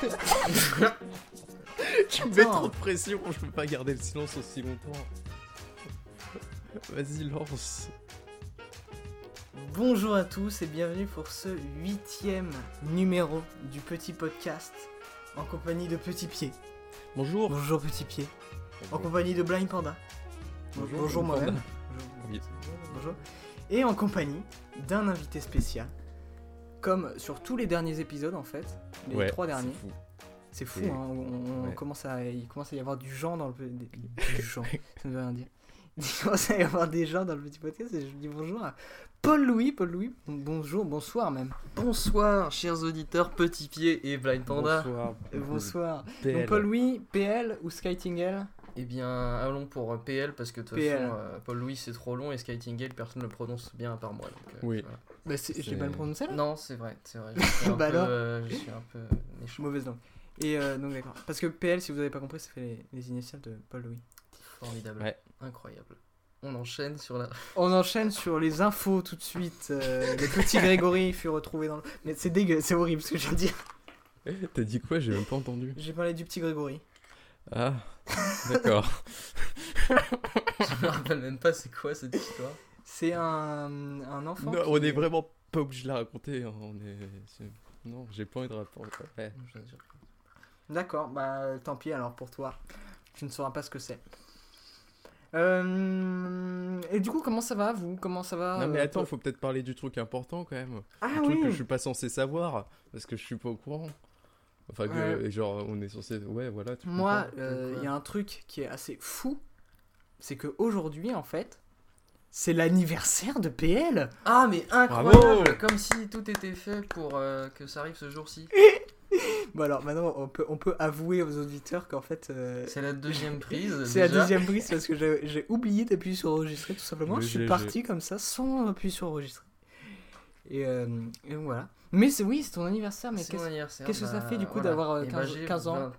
tu me mets trop de pression, je peux pas garder le silence aussi longtemps. Vas-y, lance. Bonjour à tous et bienvenue pour ce huitième numéro du petit podcast en compagnie de Petit Pied. Bonjour. Bonjour Petit Pied. En compagnie de Blind Panda. Bonjour, Bonjour moi-même. Oui. Bonjour. Et en compagnie d'un invité spécial. Comme sur tous les derniers épisodes en fait, les Ouais, trois c'est derniers. fou. C'est fou, hein, on, on ouais. commence à, il commence à y avoir du genre dans le du genre, ça ne veut rien dire. Il commence à y avoir des gens dans le petit podcast et je dis bonjour à Paul Louis, Paul Louis, bonjour, bonsoir même. Bonsoir, chers auditeurs Petit Pied et Blind Panda. Bonsoir. Bonsoir. PL. Donc Paul Louis, PL ou Skytingle Eh bien, allons pour euh, PL parce que de toute façon, euh, Paul Louis c'est trop long et Skytingale personne ne le prononce bien à part moi. donc, euh, Oui. voilà. Bah, c'est- J'ai mal prononcé là Non, c'est vrai, c'est vrai. Je suis un, Bah peu, alors euh, je suis un peu méchant. Mauvaise langue. Et euh, donc d'accord. Parce que PL, si vous avez pas compris, ça fait les, les initiales de Paul Louis. Formidable. Ouais. Incroyable. On enchaîne sur la. On enchaîne sur les infos tout de suite. euh, le petit Grégory fut retrouvé dans le... Mais c'est dégueu, c'est horrible ce que je viens de dire. T'as dit quoi? J'ai même pas entendu. J'ai parlé du petit Grégory. Ah, d'accord. je me rappelle même pas c'est quoi cette histoire. C'est un, un enfant. Non, qui- on est vraiment pas obligé de la raconter. hein, On est... Non, j'ai pas envie de raconter. Ouais. D'accord, bah tant pis alors pour toi. Tu ne sauras pas ce que c'est. Euh, Et du coup, comment ça va vous? Comment ça va Non mais euh, attends, faut peut-être parler du truc important quand même. Ah Un truc que je suis pas censé savoir parce que je suis pas au courant. Enfin que Ouais. genre on est censé ouais voilà tu Moi, euh, il y a un truc qui est assez fou. C'est que aujourd'hui en fait, c'est l'anniversaire de PL. Ah, mais incroyable Bravo Comme si tout était fait pour euh, que ça arrive ce jour-ci. Bon alors maintenant, on peut, on peut avouer aux auditeurs qu'en fait... euh, C'est la deuxième prise. C'est la déjà. deuxième prise parce que j'ai j'ai oublié d'appuyer sur enregistrer tout simplement. Le je suis GG. parti comme ça sans appuyer sur enregistrer. Et, euh, et donc voilà. Mais c'est oui, c'est ton anniversaire. Mais C'est qu'est-ce mon anniversaire, qu'est-ce que ça bah, fait, du coup, voilà. d'avoir, euh, Eh ben, 15 j'ai 15 ans 20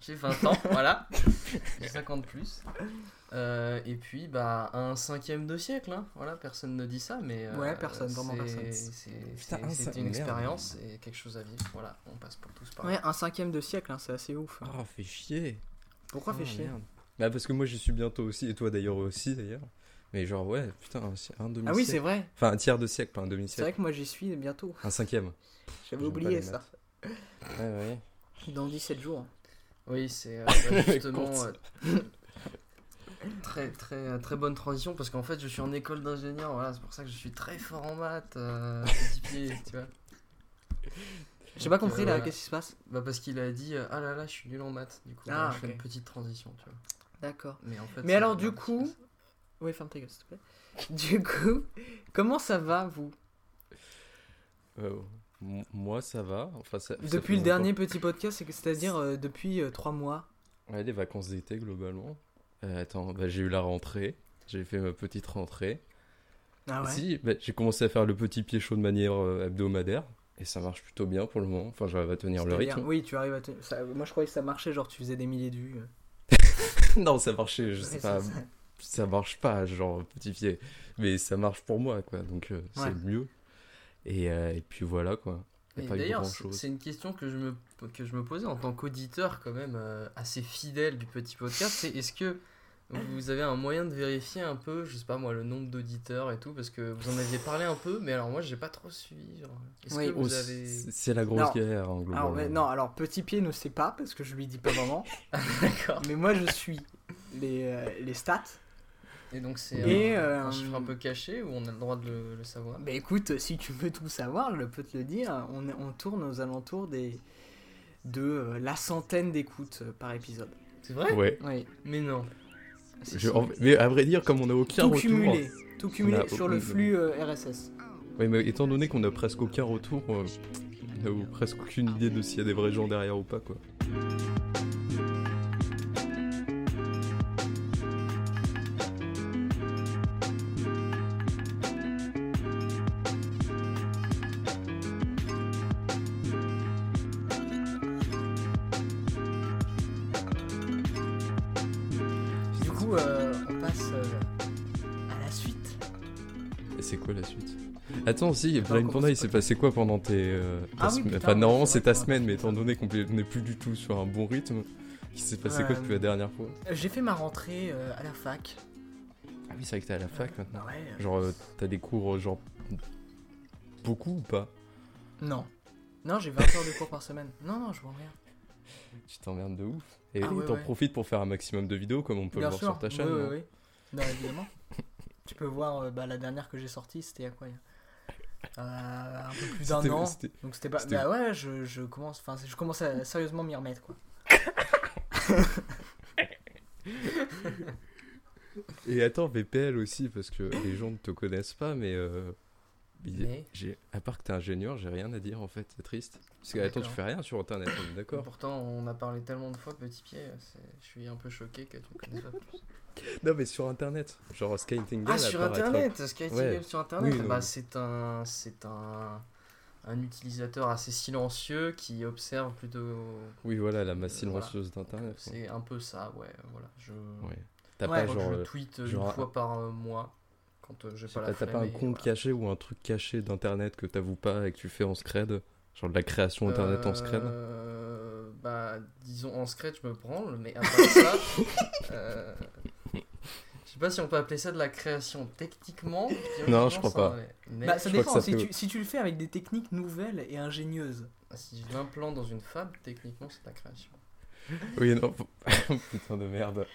J'ai 20 ans, voilà. J'ai 50 plus. Euh, et puis, bah, un cinquième de siècle, hein. Voilà, personne ne dit ça, mais. euh, Ouais, personne, vraiment c'est- personne. Cin- une merde. expérience et quelque chose à vivre. Voilà, on passe pour tous par là. Ouais, un cinquième de siècle, hein, c'est assez ouf. hein. Ah, fait chier. Pourquoi Ah, fait chier merde. Bah parce que moi j'y suis bientôt aussi et toi d'ailleurs aussi d'ailleurs. Mais genre ouais, putain, un, si- un demi Ah oui, c'est vrai. Enfin un tiers de siècle, pas un C'est vrai demi-siècle. que moi j'y suis bientôt. Un cinquième. J'avais oublié ça. Ouais ouais. Dans 17 jours. Oui, c'est euh, bah, justement. Euh, Très, très, très bonne transition parce qu'en fait je suis en école d'ingénieur, voilà, c'est pour ça que je suis très fort en maths, euh, petit pied, tu vois. J'ai pas compris euh, là, voilà. qu'est-ce qui se passe Bah parce qu'il a dit euh, ah là là je suis nul en maths du coup Ah, bah, je fais une petite transition tu vois. D'accord. Mais en fait Mais alors, du coup-. Oui, ferme ta gueule, s'il te plaît. Du coup, comment ça va vous? Euh, moi ça va. Enfin, ça, ça fait Depuis le dernier petit podcast, c'est-à-dire euh, depuis 3 mois. Ouais, les vacances d'été globalement. Euh, attends, bah, j'ai eu la rentrée. J'ai fait ma petite rentrée. Ah ouais Si, bah, j'ai commencé à faire le petit pied chaud de manière euh, hebdomadaire. Et ça marche plutôt bien pour le moment. Enfin, j'arrive à tenir le rythme. Oui, tu arrives à te... ça- Moi je croyais que ça marchait, genre tu faisais des milliers de vues. non, ça marchait, je sais Ouais, pas. c'est ça. ça marche pas, genre petit pied. Mais ça marche pour moi, quoi. Donc euh, Ouais. c'est mieux. Et, euh, et puis voilà, quoi. D'ailleurs c'est une question que je me, que je me posais en tant qu'auditeur quand même euh, assez fidèle du petit podcast, c'est est-ce que vous avez un moyen de vérifier un peu, je sais pas moi, le nombre d'auditeurs et tout, parce que vous en aviez parlé un peu, mais alors moi j'ai pas trop suivi. genre. Est-ce Oui. que Oh, vous c'est- avez... C'est la grosse Non. guerre, hein, Alors, globalement. mais non, alors Petit Pied ne sait pas parce que je lui dis pas vraiment. D'accord. mais moi je suis les, euh, les stats. Et donc c'est un, euh, un chiffre un peu caché où on a le droit de le, le savoir? Bah écoute, si tu veux tout savoir, je peux te le dire. On, on tourne aux alentours des de euh, la centaine d'écoutes euh, par épisode. C'est vrai? Ouais. Oui. Mais non. Je- en- Mais à vrai dire, comme on n'a aucun tout retour. cumulé, tout cumulé a sur le flux euh, RSS. Ouais, mais étant donné qu'on a presque aucun retour, euh, on n'a presque aucune idée de s'il y a des vrais gens derrière ou pas, quoi. Attends, si, Blind Panda, il s'est pas- passé quoi pendant tes. euh, ta Ah oui, semaine? putain, Enfin, normalement, c'est ta semaine, mais étant donné qu'on n'est plus du tout sur un bon rythme, il s'est passé quoi depuis la dernière fois? J'ai fait ma rentrée euh, à la fac. Ah oui, c'est vrai que t'es à la fac maintenant. Ouais. Genre, euh, t'as des cours, euh, genre. Beaucoup ou pas? Non. Non, j'ai 20 heures de cours par semaine. Non, non, je vois rien. Tu t'emmerdes de ouf. Et Ah oui, t'en ouais. profites pour faire un maximum de vidéos, comme on peut Bien le voir sûr. sur ta chaîne. Oui, oui, oui. Non, évidemment. tu peux voir euh, bah, la dernière que j'ai sortie, c'était il Un peu plus d'un an. Donc c'était pas. Bah ouais, je, je commence. Enfin, je commence à sérieusement m'y remettre quoi. Et attends, VPL aussi, parce que les gens ne te connaissent pas, mais. euh, Mais j'ai- À part que t'es ingénieur, j'ai rien à dire en fait, c'est triste. Parce que attends, tu fais rien sur internet, on est d'accord pourtant, on a parlé tellement de fois, petit pied, je suis un peu choqué que tu me connaisses pas plus. Non, mais sur internet. Genre Skyting Ah, sur internet Ouais. Game sur internet Oui, bah. C'est un, c'est un, un utilisateur assez silencieux qui observe plutôt. Oui, voilà, la masse Euh, voilà. silencieuse d'internet. C'est un peu ça, ouais. Voilà. Je, Ouais. T'as Ouais, pas genre. je euh, tweet genre une un- fois par euh, mois quand euh, j'ai pas la T'as pas un compte voilà. caché ou un truc caché d'internet que t'avoues pas et que tu fais en scred Genre de la création internet en scred? Bah, disons en scred, je me branle, mais à part ça, euh, je sais pas si on peut appeler ça de la création techniquement. Non, je crois ça pas. Mais Bah, ça je dépend. ça si, peut- tu, si tu le fais avec des techniques nouvelles et ingénieuses. si je l'implante dans une fab, techniquement, c'est de la création. Oui, non. Putain de merde.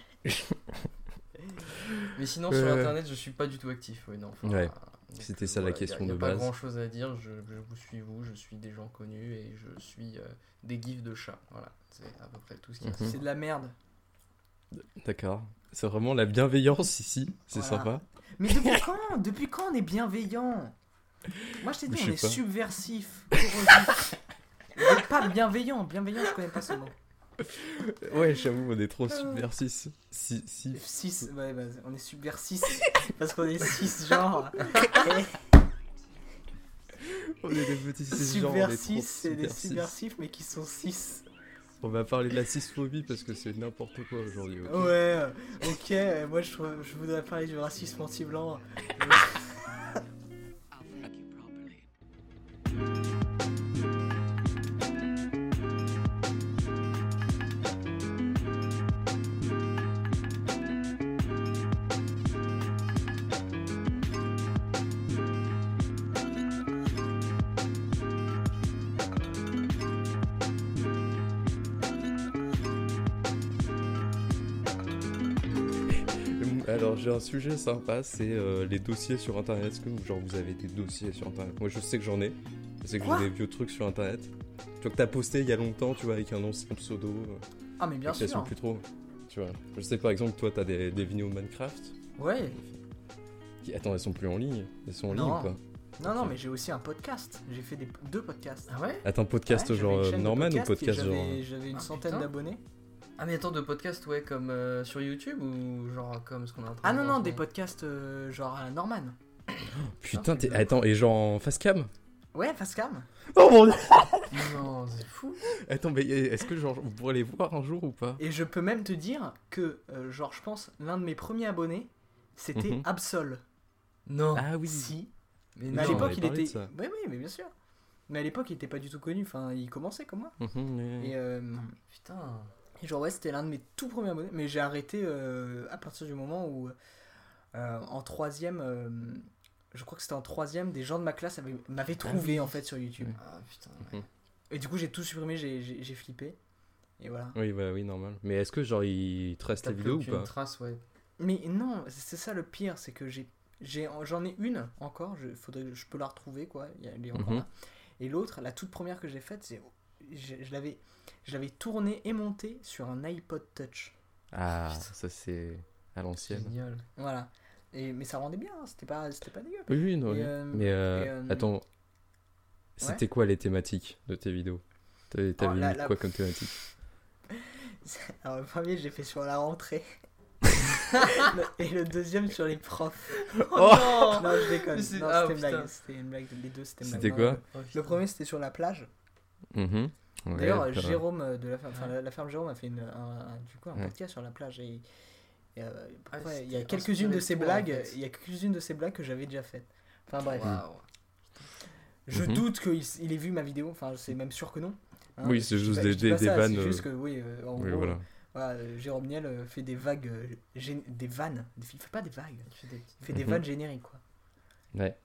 Mais sinon, Euh. sur internet, je suis pas du tout actif. Oui, non, enfin, Ouais. donc, C'était euh, ça la question y a- y a de pas base. grand chose à dire. Je, je vous suis, vous, je suis des gens connus et je suis euh, des gifs de chats. Voilà, c'est à peu près tout ce qu'il y a. Mhm. C'est de la merde. D'accord. C'est vraiment la bienveillance ici, c'est Voilà. sympa. Mais depuis quand? Depuis quand on est bienveillant? Moi je t'ai dit, je on est pas. subversif, corrosif. Pas bienveillant. Bienveillant, je connais pas ce mot. Ouais, j'avoue, on est trop Euh. subversif. Si, si. 6, ouais, bah, on est subversif. parce qu'on est 6 genre. On est des petits est trop Subversif, c'est des subversifs. mais qui sont 6. On va parler de la cisphobie parce que c'est n'importe quoi aujourd'hui. Ouais, ok, moi je, je voudrais parler du racisme anti-blanc. un sujet sympa, c'est euh, les dossiers sur internet. Est-ce que genre vous avez des dossiers sur internet? Moi je sais que j'en ai. Je sais que Quoi? j'ai des vieux trucs sur internet. Tu vois que t'as posté il y a longtemps, tu vois, avec un ancien pseudo. euh, Ah, mais bien sûr. plus trop. Tu vois. Je sais par exemple, toi t'as des, des vidéos Minecraft? Ouais, Qui... Attends, elles sont plus en ligne Elles sont en ligne Non. ou pas? Non, non, mais j'ai aussi un podcast. J'ai fait des, deux podcasts. Ah ouais? Attends, podcast Ouais, genre euh, Norman ou podcast genre. J'avais j'avais une Ah, centaine putain. d'abonnés. Ah, mais attends, de podcast, ouais, comme euh, sur YouTube ou genre comme ce qu'on a en train Ah de non, voir non, des podcasts euh, genre à Norman. Putain, t'es... attends, et genre en face cam? Ouais, Facecam. Oh mon dieu Non, c'est fou. Attends, mais est-ce que genre vous pourrez les voir un jour ou pas? Et je peux même te dire que, euh, genre, je pense, l'un de mes premiers abonnés, c'était Mhm. Absol. Non. Ah oui Si. Oui, Mais à l'époque, il parlé de était. ça. Oui, oui, mais bien sûr. Mais à l'époque, il était pas du tout connu. Enfin, il commençait comme moi. Mhm. Et, euh, Putain. Et genre, ouais, c'était l'un de mes tout premiers abonnés. Mais j'ai arrêté euh, à partir du moment où, euh, en troisième, euh, je crois que c'était en troisième, des gens de ma classe avaient- m'avaient trouvé oui. en fait sur YouTube. Ah putain. ouais. Mhm. Et du coup, j'ai tout supprimé, j'ai- flippé. Et voilà. Oui, bah oui, normal. Mais est-ce que genre il te reste T'as les vidéos ou pas trace, ouais. Mais non, c'est ça le pire, c'est que j'ai, j'ai, j'en ai une encore, je, faudrait, je peux la retrouver quoi, il y a- elle est encore Mhm. là. Et l'autre, la toute première que j'ai faite, c'est, je, je l'avais, je l'avais tournée et montée sur un iPod Touch. Ah, Putain. ça c'est à l'ancienne. Génial. Voilà. Et, mais ça rendait bien, hein, c'était pas, c'était pas dégueu. Oui, oui, non. Oui. euh, Mais euh, euh, attends, c'était quoi les thématiques de tes vidéos? T'avais Oh, mis la- quoi comme thématique? Alors le premier, j'ai fait sur la rentrée. et le deuxième sur les profs. Oh, Non, je déconne. Ah, c'était une blague. putain. C'était une blague. Les deux, c'était une C'était quoi? Oh, Le premier, c'était sur la plage. Mhm. Ouais, D'ailleurs. Jérôme euh, de la ferme, Ouais. la, la ferme Jérôme a fait une, un, un- du coup, un Ouais. podcast sur la plage et, et, euh, Ah, après, il y a quelques-unes de ces toi, en blagues, fait. il y a quelques-unes de ces blagues que j'avais déjà faites. Enfin bref. Waouh. Je Mhm. doute qu'il il ait vu ma vidéo, enfin, c'est même sûr que non. Hein, Oui, c'est juste des- des- des ça, vannes, C'est juste euh, que, oui, euh, en Oui, gros, voilà. voilà, euh, Jérôme Niel fait des vagues, gén- des vannes. Il fait pas des vagues, Il fait des il fait des Mhm. vannes génériques, quoi. Ouais.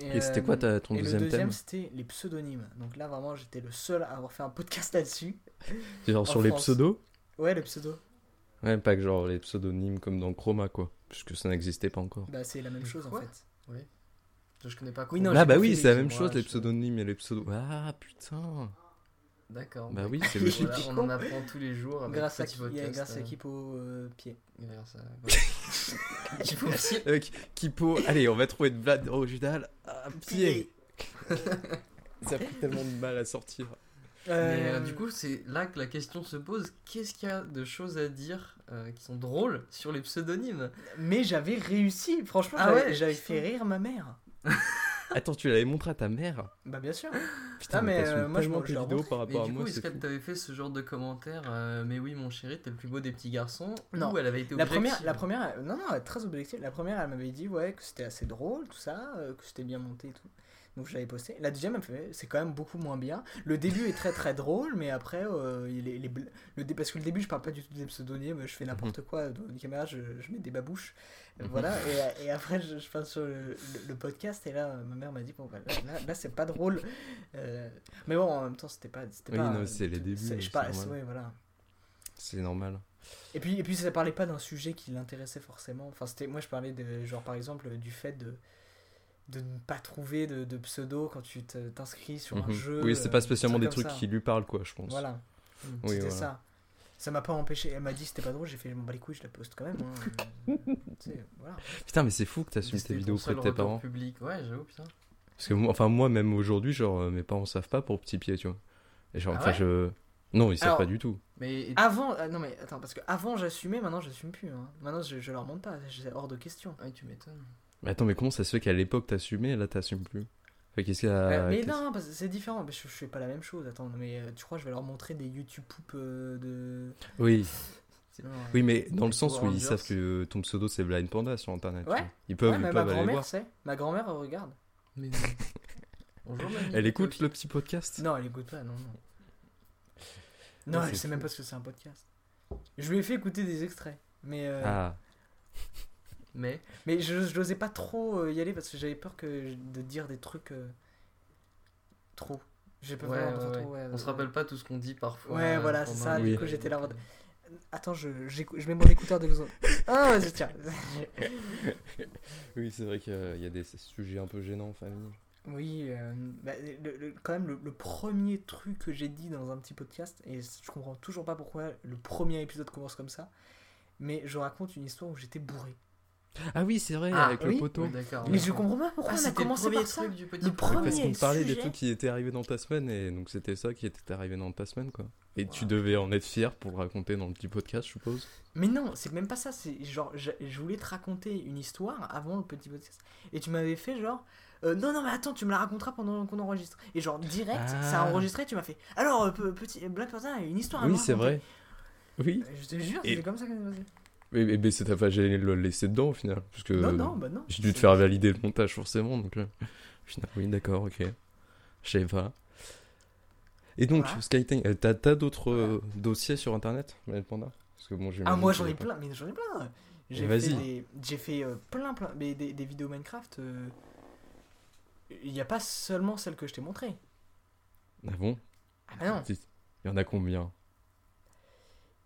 Et c'était quoi ta- ton et deuxième le deuxième, thème c'était les pseudonymes. Donc là, vraiment, j'étais le seul à avoir fait un podcast là-dessus. Genre en sur les pseudos Ouais, les pseudos. Ouais, pas que genre les pseudonymes comme dans Chroma, quoi. Puisque ça n'existait pas encore. Bah, c'est la même chose, quoi en fait. Je connais pas Oui, Chrome. non, ah bah oui, c'est la même chose, les pseudonymes et les pseudos. Ah putain D'accord. Bah oui, c'est logique. Voilà, on en apprend tous les jours avec Grâce à, podcast. grâce à euh, Kipo euh, Pied. grâce à-. Kipo Pied. Euh, Kipo, allez, on va trouver une blague originale. Ah, pied Ça a pris tellement de mal à sortir. Mais Euh, euh, du coup, c'est là que la question se pose qu'est-ce qu'il y a de choses à dire euh, qui sont drôles sur les pseudonymes? Mais j'avais réussi, franchement, Ah j'avais- ouais, j'avais fait rire ma mère. Attends, tu l'avais montré à ta mère Bah, bien sûr. Putain, Ah, mais, euh, moi, je tes leur vidéos par Mais rapport à du moi, coup, est-ce c'est qu'elle t'avait fait ce genre de commentaire euh, Mais oui, mon chéri, t'es le plus beau des petits garçons Non. Ou elle avait été La objective première, la première, non, non, très objective. La première, elle m'avait dit, ouais, que c'était assez drôle, tout ça, euh, que c'était bien monté et tout. Donc je l'avais posté. La deuxième, c'est quand même beaucoup moins bien. Le début est très très drôle, mais après, euh, il est, les bl- le dé- parce que le début, je parle pas du tout des pseudonymes, je fais n'importe quoi dans une caméra, je, je mets des babouches. Mhm. Voilà, et, et après, je, je passe sur le, le- le podcast, et là, ma mère m'a dit, bon, bah, là, là, c'est pas drôle. Euh, mais bon, en même temps, c'était pas. c'était Oui, pas, non, c'est les débuts, c'est- Je parle, ouais, voilà. C'est normal. Et puis, et puis ça parlait pas d'un sujet qui l'intéressait forcément. Enfin, c'était, moi, je parlais de, genre, par exemple, du fait de, de ne pas trouver de, de pseudo quand tu t'inscris sur un Mhm. jeu. Oui, c'est euh, pas spécialement des trucs ça. qui lui parlent, quoi, je pense. Voilà. Oui, c'était voilà. ça. Ça m'a pas empêché. Elle m'a dit que c'était pas drôle, j'ai fait, je m'en bats les couilles, je la poste quand même. hein. Euh, voilà. Putain, mais c'est fou que t'assumes tes vidéos auprès de tes parents. public. Ouais, j'avoue, putain. Parce que moi, enfin, moi, même aujourd'hui, genre, euh, mes parents savent pas pour petit pied, tu vois. Et genre, Ah enfin, ouais je. Non, ils savent Alors- pas du tout. Mais Avant, ah, non mais attends, parce que avant j'assumais, maintenant j'assume plus. Hein. Maintenant je, je leur montre pas, c'est hors de question. Ah, tu m'étonnes. Mais attends, mais comment ça se fait qu'à l'époque t'assumais et là t'assumes plus Enfin, Qu'est-ce qu'il y a Euh, mais qu'est-ce- non, parce que c'est différent. Mais je, je fais pas la même chose. Attends, mais euh, tu crois que je vais leur montrer des YouTube poop euh, de. Oui, Sinon, oui, mais dans le sens où ils savent que ton pseudo c'est Blind Panda sur internet. Ouais. Ils peuvent, ouais, ils mais ma aller grand-mère voir. sait. Ma grand-mère regarde. Mais non. Bonjour, mamie. Elle écoute le petit podcast? Non, elle écoute pas, non, non. Non, Ouais, elle c'est sait même pas ce que c'est un podcast. Je lui ai fait écouter des extraits. Mais, euh, Ah, Mais mais je n'osais pas trop euh, y aller parce que j'avais peur que, de dire des trucs euh, trop. J'ai peur ouais, vraiment ouais, de ouais. trop, ouais, on se rappelle pas tout ce qu'on dit parfois. Ouais, voilà, c'est ça, du coup, j'étais là Attends, je, je mets mon écouteur de l'ozone. Ah, vas-y, tiens. oui, c'est vrai qu'il y a- il y a des sujets un peu gênants en famille. Oui, euh, bah, le- le- quand même, le, le premier truc que j'ai dit dans un petit podcast, et je comprends toujours pas pourquoi le premier épisode commence comme ça, mais je raconte une histoire où j'étais bourré. Ah oui, c'est vrai, Ah, avec oui. le poteau. D'accord. Mais je comprends pas pourquoi Ah, on a c'était le commencé premier par ça. truc du petit Le podcast. premier Parce qu'on parlait des trucs qui étaient arrivés dans ta semaine et donc c'était ça qui était arrivé dans ta semaine quoi. Et tu devais en être fier pour le raconter dans le petit podcast, je suppose. Mais non, c'est même pas ça, c'est genre, je, je voulais te raconter une histoire avant le petit podcast, et tu m'avais fait genre, euh, non, non, mais attends, tu me la raconteras pendant qu'on enregistre. Et genre, direct, Ah. ça a enregistré, tu m'as fait, alors, euh, pe- petit Black Panther, une histoire à oui, c'est vrai. Oui. Je te jure, c'est comme ça que ça s'est passé. Mais, c'est ta j'ai le laisser dedans au final? Parce que Non, non, bah non. j'ai dû te faire valider le montage forcément. Donc euh, au final, oui, d'accord, ok. Je savais pas. Et donc, Voilà. Skytang, euh, t'as t'as d'autres euh, dossiers sur internet, Panda? Parce que bon, Ah, moi j'en ai pas. plein, mais j'en ai plein. J'ai Vas-y. fait, des, j'ai fait euh, plein, plein, mais des, des vidéos Minecraft. Il n'y a pas seulement celle que je t'ai montrée. Ah bon? Ah bah non, Il y en a combien?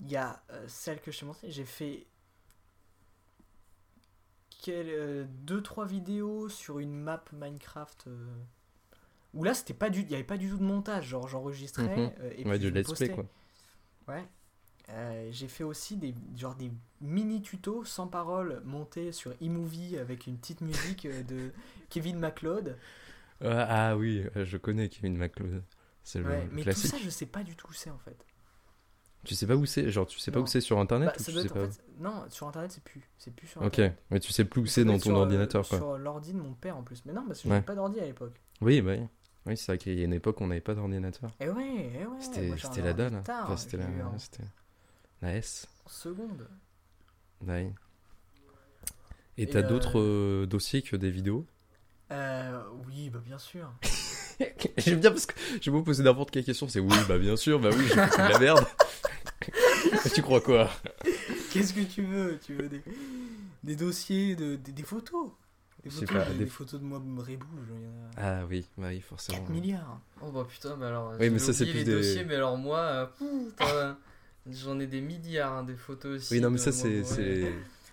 Il y a euh, celle que je t'ai montrée. J'ai fait deux, trois vidéos sur une map Minecraft. euh, où là, c'était pas du, il y avait pas du tout de montage. Genre, j'enregistrais Mhm. euh, et Ouais, puis du je let's play quoi. Ouais. Euh, j'ai fait aussi des, genre des mini tutos sans parole montés sur eMovie avec une petite musique euh, de Kevin MacLeod. Ah, ah oui, euh, je connais Kevin McLeod. C'est le Ouais, mais classique. tout ça, je sais pas du tout où c'est en fait. Tu sais pas où c'est Genre, tu sais pas Non. où c'est sur internet Bah, ou tu sais pas fait- non, sur internet, c'est plus. C'est plus sur Ok, mais tu sais plus où c'est dans ton sur, euh, ordinateur quoi. Sur l'ordi de mon père en plus. Mais non, parce que Ouais. j'avais pas d'ordi à l'époque. Oui, bah oui. Oui, c'est vrai qu'il y a une époque où on n'avait pas d'ordinateur. Eh ouais, eh ouais. C'était la dalle. hein. Enfin, c'était la, eu en c'était la S. seconde. Ouais. Et Et, t'as euh, d'autres euh, dossiers que des vidéos? Euh, oui, bah bien sûr. J'aime bien parce que je vais vous poser n'importe quelle question. C'est oui, bah bien sûr, bah oui, j'ai fait de la merde. tu crois quoi? Qu'est-ce que tu veux? Tu veux des, des dossiers, de, des, des photos? Des Je sais photos, pas, des, photos de moi en a Ah oui, bah oui, forcément. 4 milliards. Oh bah putain, mais alors. Oui, mais ça, c'est plus des- dossiers, mais alors moi, euh, j'en ai des milliards, hein, des photos aussi. Oui, non, mais ça, c'est.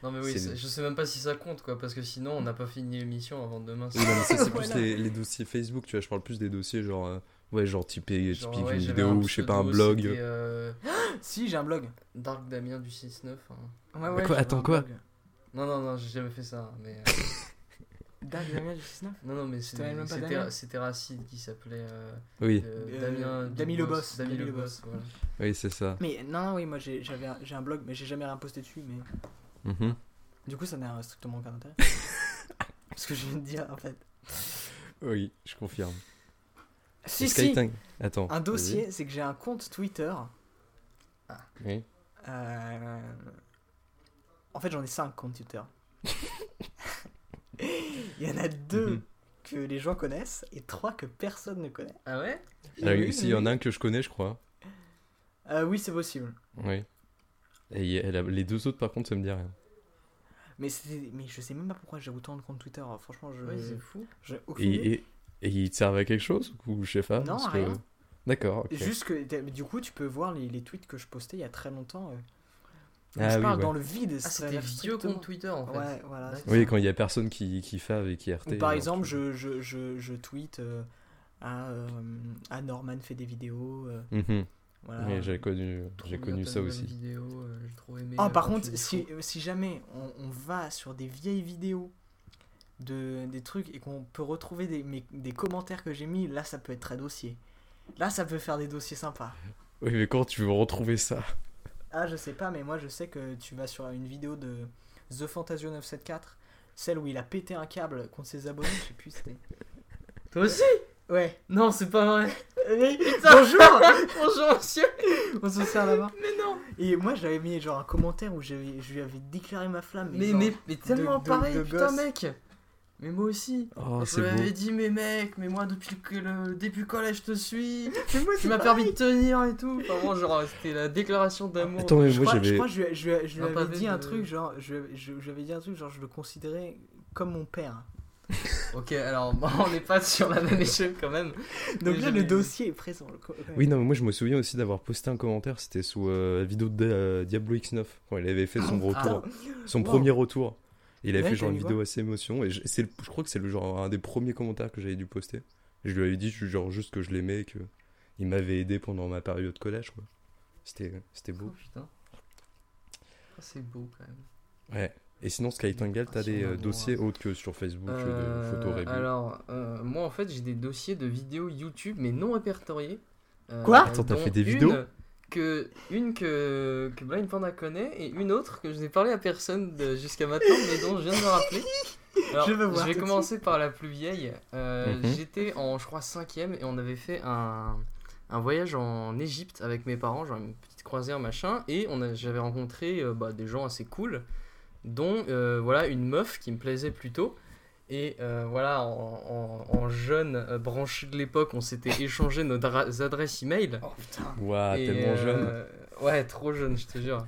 Non, mais oui, je sais même pas si ça compte, quoi, parce que sinon, on n'a pas fini l'émission avant demain. Oui, non, mais ça, c'est plus Voilà. les, les dossiers Facebook, tu vois. Je parle plus des dossiers genre. euh, Ouais, genre typé, Genre, typique ouais, une vidéo un ou je sais pas, un blog. euh, Si, j'ai un blog. Dark Damien du 6-9. hein. Ouais, quoi, j'avais attends, quoi blog. Non, non, non, j'ai jamais fait ça. Mais, euh, Dark Damien du 6-9 non, non, mais c'était Damien Racine qui s'appelait euh, Oui, euh, Damien. Le boss, Dami Dami le boss, voilà. oui, c'est ça. Mais non, non, oui, moi j'ai j'avais un- j'ai un blog, mais j'ai jamais rien posté dessus. Mais Mhm. du coup, ça n'a strictement aucun intérêt. Ce que je viens de dire en fait. Oui, je confirme. Si, si, Attends. un dossier, c'est que j'ai un compte Twitter. Oui. Euh, En fait, j'en ai 5 comptes Twitter. Il y en a deux Mhm. que les gens connaissent et trois que personne ne connaît. Ah ouais? Ah oui, Oui, si, il y en a un que je connais, je crois. Euh, oui, c'est possible. Oui. Et il y a- les deux autres, par contre, ça me dit rien. Mais, je sais même pas pourquoi j'ai autant de comptes Twitter. Alors, franchement, je Ouais, c'est fou. aucune Et, idée. et, et ils te servent à quelque chose Ou je sais pas Non, parce que- rien. D'accord, ok. Juste que du coup, tu peux voir les, les tweets que je postais il y a très longtemps. euh, Ah je oui, parle ouais. dans le vide. Ah, c'était vieux compte Twitter en fait. Ouais, voilà. Oui, quand il y a personne qui, qui fave et qui RT. Ou par exemple, je, je, je, je tweet euh, à, euh, à Norman fait des vidéos. euh, Mhm. voilà. Oui, j'ai connu, j'ai connu ça aussi. Vidéo, euh, j'ai trop aimé. Ah, par contre, si, si jamais on, on va sur des vieilles vidéos de, des trucs et qu'on peut retrouver des, mes- des commentaires que j'ai mis, là ça peut être très dossier. Là ça peut faire des dossiers sympas. Oui, mais quand tu veux retrouver ça? Ah, je sais pas, mais moi je sais que tu vas sur une vidéo de The Fantasio 974, celle où il a pété un câble contre ses abonnés, je sais plus c'était. Toi aussi? Ouais. Non, c'est pas vrai. Bonjour Bonjour monsieur. On se sert là-bas. Mais non. Et moi j'avais mis genre un commentaire où j'avais- je lui avais déclaré ma flamme. Mais, genre- mais, mais tellement de- pareil, de putain gosse. mec. Mais moi aussi. Oh, je lui avais dit, mais mec, mais moi depuis que le début collège je te suis. Moi, Tu m'as permis de tenir et tout. Enfin, bon, genre, c'était la déclaration d'amour. Attends, mais Je moi crois, je j'avais. crois que je, lui- je, lui- je lui Un avais dit un truc genre je, avais dit un truc genre je le considérais comme mon père. Ok, alors bon, on n'est pas sur la même échelle quand même. Donc là le dossier est présent. le Oui, non, mais moi je me souviens aussi d'avoir posté un commentaire, c'était sous euh, la vidéo de euh, Diablo X9, quand il avait fait son retour, son Wow. premier retour. Il avait Ouais, fait genre une vidéo assez émotion, et je, le- je crois que c'est le genre un des premiers commentaires que j'avais dû poster. Et je lui avais dit genre juste que je l'aimais, et que il m'avait aidé pendant ma période collège, quoi. C'était, c'était Oh beau. putain. Ah, c'est beau quand même. Ouais. Et sinon, Skytangle, t'as Ah, des euh, dossiers hein. autres que sur Facebook, euh, Euh, de photos review. alors, euh, moi en fait, j'ai des dossiers de vidéos YouTube mais non répertoriés. Euh, Quoi? Attends, t'as fait des une vidéos? Que, Une que, que Blind Panda connaît et une autre que je n'ai parlé à personne jusqu'à maintenant mais dont je viens de me rappeler. Alors, Je veux voir vais commencer par la plus vieille. Euh, Mhm. J'étais en, je crois, cinquième et on avait fait un, un voyage en Égypte avec mes parents, genre une petite croisière machin, et on a- j'avais rencontré euh, bah, des gens assez cool, dont euh, voilà une meuf qui me plaisait plutôt. Et euh, voilà, en, en- en jeune euh, branché de l'époque, on s'était échangé nos adresses email. Oh putain. Et, tellement jeune. euh, Ouais, trop jeune, je te jure.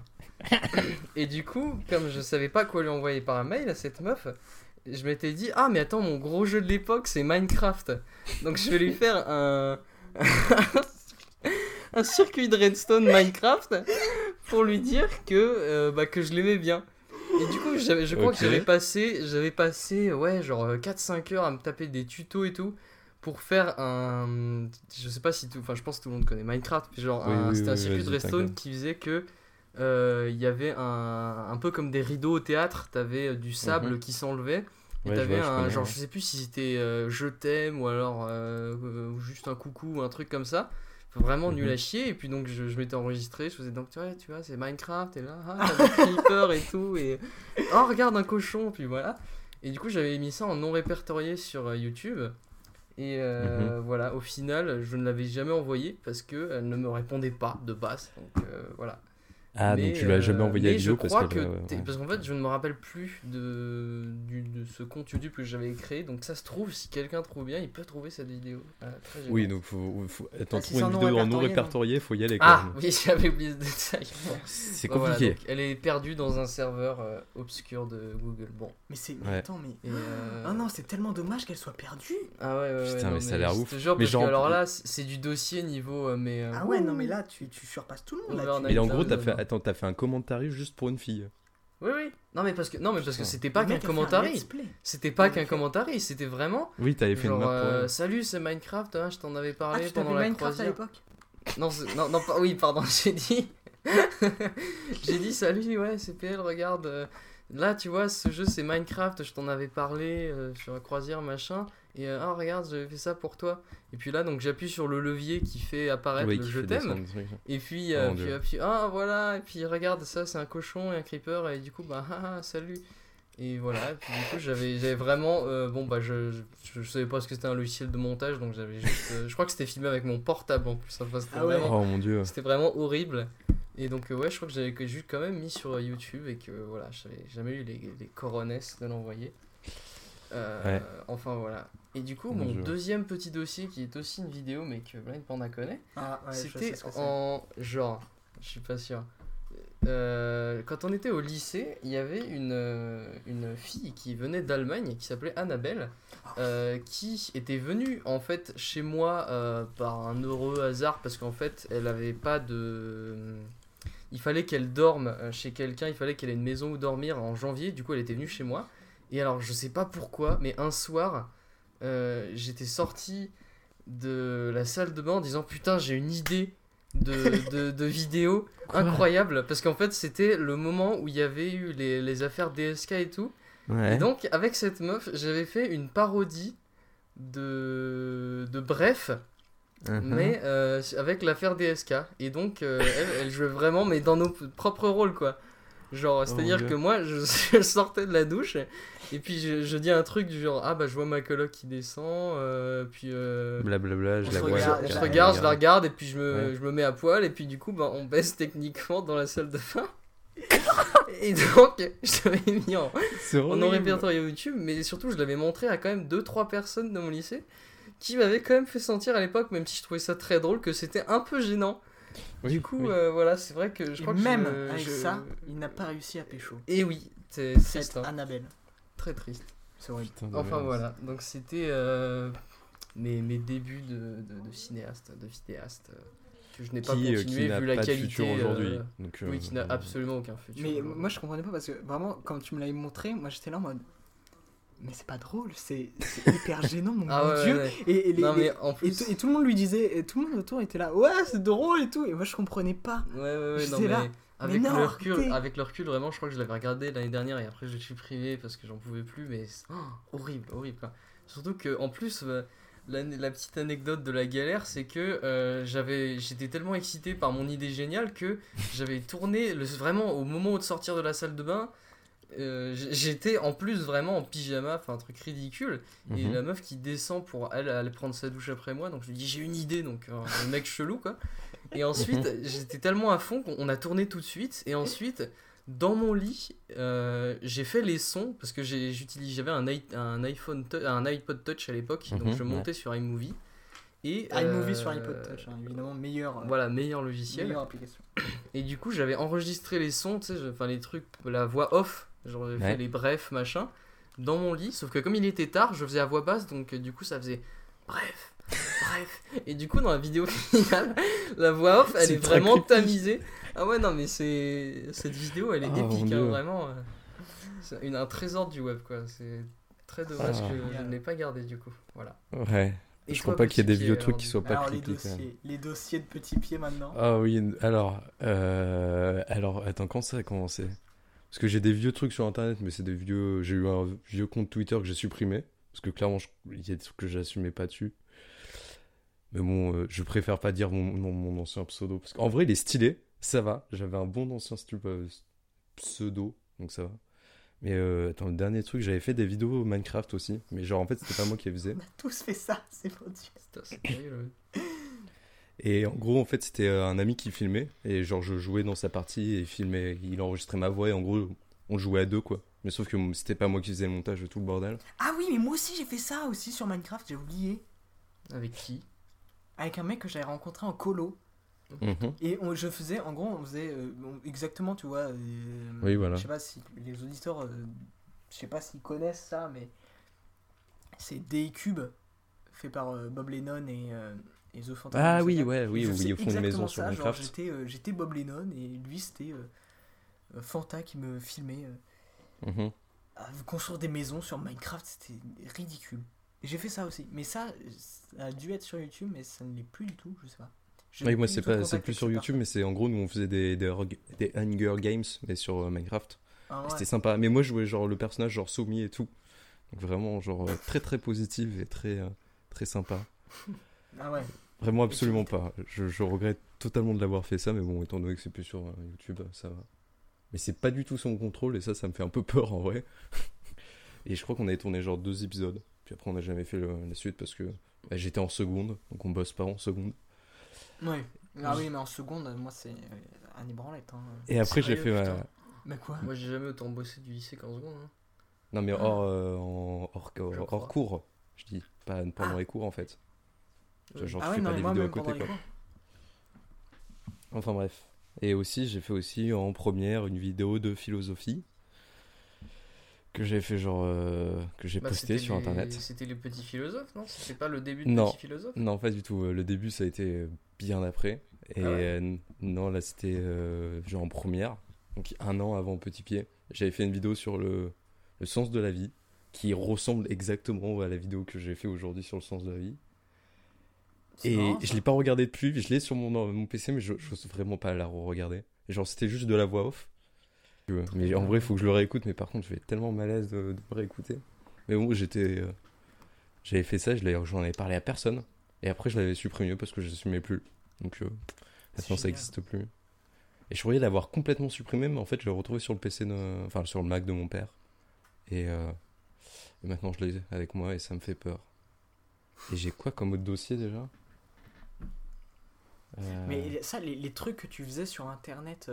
et du coup, comme je savais pas quoi lui envoyer par mail à cette meuf, je m'étais dit Ah, mais attends, mon gros jeu de l'époque, c'est Minecraft. Donc je vais lui faire un. un circuit de redstone Minecraft pour lui dire que, euh, bah, que je l'aimais bien. Et du coup, je crois que j'avais passé, j'avais passé ouais, genre 4-5 heures à me taper des tutos et tout pour faire un. Je sais pas si tout. Enfin, je pense que tout le monde connaît Minecraft. Genre, Oui, un- oui, c'était un circuit de redstone qui faisait que. euh, Il y avait un, un peu comme des rideaux au théâtre, t'avais euh, du sable Mhm. qui s'enlevait, et Ouais, je t'avais je un connais, genre, je sais plus si c'était euh, je t'aime ou alors euh, euh, juste un coucou ou un truc comme ça. Vraiment nul Mhm. à chier, et puis donc je, je m'étais enregistré, je faisais donc tu vois, tu vois c'est Minecraft, et là, ah, t'as des creepers et tout, et oh regarde un cochon, puis voilà. Et du coup j'avais mis ça en non répertorié sur euh, YouTube, et euh, voilà, au final je ne l'avais jamais envoyé parce qu'elle ne me répondait pas de base, donc euh, voilà. Ah, Mais, donc tu l'as jamais envoyé à mais je vidéo parce crois que. ouais. parce qu'en fait je ne me rappelle plus de, du- de ce compte YouTube que j'avais créé donc ça se trouve si quelqu'un trouve bien il peut trouver cette vidéo Ah, très Oui, gênant. donc faut, faut... Attends, Ah, si trouver une vidéo en non répertorié, faut y aller quoi. ah oui j'avais oublié ce détail C'est voilà, compliqué. donc, elle est perdue dans un serveur euh, obscur de Google bon Mais c'est. Ouais. attends, mais. euh, Oh non, c'est tellement dommage qu'elle soit perdue. ah ouais, ouais, ouais, Putain, non, mais ça a l'air je ouf. te jure, Mais parce genre, que alors là c'est du dossier niveau euh, mais Ah ouais, non, mais là, tu, tu surpasses tout le monde. Mais en gros, t'as fait. Attends, t'as fait un commentaire juste pour une fille. oui oui non mais parce que non mais parce que c'était pas qu'un commentaire c'était pas qu'un commentaire c'était vraiment Oui, t'avais fait Genre, une map pour euh, salut, c'est Minecraft, hein, je t'en avais Ah, parlé tu t'avais pendant la Minecraft à croisière. l'époque Non, non, non, pas, oui, pardon, j'ai dit. j'ai dit, salut, ouais, CPL, regarde. euh, là, tu vois, ce jeu, c'est Minecraft, je t'en avais parlé euh, sur la croisière, machin. Et euh, ah, regarde, j'avais fait ça pour toi. Et puis là, donc j'appuie sur le levier qui fait apparaître Oui, le je t'aime. Et puis, Oh euh, puis, appuie, ah, voilà. Et puis regarde, ça, c'est un cochon et un creeper. Et du coup, bah, ah, salut. Et voilà, et puis du coup j'avais j'avais vraiment euh, bon bah je, je, je savais pas ce que c'était un logiciel de montage donc j'avais juste euh, je crois que c'était filmé avec mon portable en plus enfin, c'était Ah ouais. vraiment Oh mon dieu. c'était vraiment horrible. Et donc, euh, ouais, je crois que j'avais juste quand même mis sur YouTube et que voilà, j'avais jamais eu les, les coronesses de l'envoyer. Euh, Ouais. Enfin, voilà. Et du coup, Mon deuxième petit dossier qui est aussi une vidéo mais que Blind Panda connaît, Ah, ouais, c'était en genre, je suis pas sûr. Euh, quand on était au lycée, il y avait une, euh, une fille qui venait d'Allemagne qui s'appelait Annabelle, euh, qui était venue en fait chez moi euh, par un heureux hasard parce qu'en fait elle avait pas de. Il fallait qu'elle dorme chez quelqu'un, il fallait qu'elle ait une maison où dormir en janvier, du coup elle était venue chez moi. Et alors je sais pas pourquoi, mais un soir, euh, j'étais sorti de la salle de bain en disant putain j'ai une idée de, de, de vidéo incroyable parce qu'en fait c'était le moment où il y avait eu les, les affaires DSK et tout Ouais. et donc avec cette meuf j'avais fait une parodie de, de Bref Mhm. mais euh, avec l'affaire DSK et donc euh, elle, elle jouait vraiment mais dans nos propres rôles quoi genre Oh, Dieu. que moi je sortais de la douche et puis je, je dis un truc du genre ah bah je vois ma coloc qui descend euh, puis euh, Blablabla, je on la se vois. regarde, je je la regarde, je la regarde, et puis je me, Ouais. je me mets à poil, et puis du coup, bah, on baisse techniquement dans la salle de bain. et donc, je l'avais mis en, en non répertorié YouTube, mais surtout, je l'avais montré à quand même 2-3 personnes de mon lycée qui m'avaient quand même fait sentir à l'époque, même si je trouvais ça très drôle, que c'était un peu gênant. Oui, du coup, oui. euh, voilà, c'est vrai que je Et crois que même je- avec je- ça, il n'a pas réussi à pécho. Et oui, c'est hein. Annabelle. Très triste. C'est horrible. Putain de Enfin merde. voilà, donc c'était euh, mes, mes débuts de, de, de cinéaste, de vidéaste, euh, que je n'ai pas Qui, euh, continué qui vu la pas de qualité. futur aujourd'hui. euh, Donc, oui, qui n'a absolument aucun futur. Mais moi je comprenais pas parce que vraiment quand tu me l'avais montré, moi j'étais là en mode mais c'est pas drôle, c'est hyper gênant mon Ah ouais, dieu. ouais, ouais. Et, et les- non les- mais en et, plus. tout, et tout le monde lui disait, et tout le monde autour était là, ouais c'est drôle et tout, et moi je comprenais pas. Ouais, ouais, ouais, non, mais là, avec, non, le recul, arrêtez. avec le recul, vraiment, je crois que je l'avais regardé l'année dernière et après je l'ai supprimé parce que j'en pouvais plus, mais c'est- oh, horrible, horrible. quoi. Surtout que, en plus, euh, la, la petite anecdote de la galère, c'est que euh, j'avais, j'étais tellement excité par mon idée géniale que j'avais tourné le, vraiment au moment de sortir de la salle de bain. euh, J'étais en plus vraiment en pyjama, enfin un truc ridicule. Et Mhm. la meuf qui descend pour elle aller prendre sa douche après moi, donc je lui dis j'ai une idée, donc euh, un mec chelou quoi. Et ensuite j'étais tellement à fond qu'on a tourné tout de suite. Et ensuite dans mon lit euh, j'ai fait les sons parce que j'utilise j'avais un, i- un iPhone, un iPod Touch à l'époque, donc Mhm, je montais sur iMovie. Et iMovie euh, sur iPod Touch, hein, évidemment, meilleur, euh, Voilà meilleur logiciel. meilleure application. Et du coup, j'avais enregistré les sons, tu sais, enfin les trucs, la voix off, Ouais. fait les brefs, machin, dans mon lit. Sauf que comme il était tard, je faisais à voix basse, donc euh, du coup, ça faisait bref, bref. Et du coup, dans la vidéo finale, la voix off, elle est vraiment creepy. tamisée. Ah ouais, non, mais c'est cette vidéo, elle est Oh, mon épique, hein, vraiment. euh, C'est une, un trésor du web, quoi. C'est très dommage Ah. que je ne l'ai pas gardé, du coup. Voilà. Ouais. Et je crois pas qu'il y ait des vieux trucs alors, qui soient pas Alors les creepy quand même. dossiers, les dossiers de petits pieds maintenant. Ah oui, alors, euh, alors, attends, quand ça a commencé? Parce que j'ai des vieux trucs sur internet, mais c'est des vieux. J'ai eu un vieux compte Twitter que j'ai supprimé. Parce que clairement, je- il y a des trucs que j'assumais pas dessus. Mais bon, euh, je préfère pas dire mon, mon, mon ancien pseudo. Parce qu'en vrai, il est stylé, ça va. J'avais un bon ancien euh, pseudo, donc ça va. Mais euh, attends, le dernier truc, j'avais fait des vidéos Minecraft aussi. Mais genre, en fait, c'était pas moi qui les faisais. On a tous fait ça, c'est mon dieu. Et en gros, en fait, c'était un ami qui filmait. Et genre, je jouais dans sa partie et il filmait, il enregistrait ma voix. Et en gros, on jouait à deux, quoi. Mais sauf que c'était pas moi qui faisais le montage de tout le bordel. Ah oui, mais moi aussi j'ai fait ça aussi sur Minecraft, j'ai oublié. Avec qui? Avec un mec que j'avais rencontré en colo. Mhm. Et on- je faisais, en gros, on faisait euh, exactement, tu vois. euh, Oui, voilà. Je sais pas si les auditeurs, euh, je sais pas s'ils connaissent ça, mais c'est D-Cube, fait par euh, Bob Lennon et, euh, et The Fantasy. Ah oui, ouais, oui, où faisais ils font une maison sur ça. J'étais euh, j'étais Bob Lennon et lui c'était Fanta qui me filmait. euh, Mhm. à construire des maisons sur Minecraft, c'était ridicule. J'ai fait ça aussi. Mais ça, ça a dû être sur YouTube, mais ça ne l'est plus du tout, je sais pas. Oui, moi, c'est pas, c'est plus sur YouTube, mais c'est en gros, nous, on faisait des, des, Hung- des Hunger Games, mais sur euh, Minecraft. Ah ouais. C'était sympa. Mais moi, je jouais genre le personnage, genre Somi et tout. Donc vraiment, genre, euh, très très positif et très, euh, très sympa. Ah ouais. Vraiment, absolument pas. Je, je regrette totalement de l'avoir fait ça, mais bon, étant donné que c'est plus sur euh, YouTube, ça va. Mais c'est pas du tout mon contrôle, et ça, ça me fait un peu peur en vrai. et je crois qu'on avait tourné genre deux épisodes. Puis après, on n'a jamais fait le- la suite parce que bah, j'étais en seconde, donc on bosse pas en seconde. Ouais. Ah oui, mais en seconde, moi, c'est euh, un ébranlette. Hein. Et après, j'ai fait ma. putain. Mais quoi Moi, j'ai jamais autant bossé du lycée qu'en seconde. hein. Non, mais hors, euh, en- hors, hors, cours, je dis. Pas pendant Ah. les cours en fait. Genre, Ah tu ouais, fais non, pas des vidéos à côté quoi. Enfin bref. Et aussi, j'ai fait aussi en première une vidéo de philosophie que j'ai fait genre euh, que j'ai Bah, posté sur les- internet. C'était les petits philosophes, non? C'était pas le début de Non. petits philosophes? Non, pas du tout. Euh, Le début, ça a été bien après. Et Ah ouais? euh, non, là, c'était euh, genre en première. Donc un an avant Petit Pied. J'avais fait une vidéo sur le, le sens de la vie qui ressemble exactement à la vidéo que j'ai fait aujourd'hui sur le sens de la vie. Et marrant, je l'ai pas regardé depuis, je l'ai sur mon, mon PC, mais je n'ose vraiment pas la re-regarder. Et genre, c'était juste de la voix off. Euh, Mais en vrai, il faut que je le réécoute, mais par contre, je vais être tellement malaise de, de me réécouter. Mais bon, j'étais. euh, J'avais fait ça, j'en avais parlé à personne. Et après, je l'avais supprimé parce que je n'assumais plus. Donc, euh, maintenant, ça n'existe plus. Et je croyais l'avoir complètement supprimé, mais en fait, je l'ai retrouvé sur le PC, de... enfin, sur le Mac de mon père. Et, euh, et maintenant, je l'ai avec moi et ça me fait peur. Et j'ai quoi comme autre dossier déjà? Euh, Mais ça, les, les trucs que tu faisais sur internet.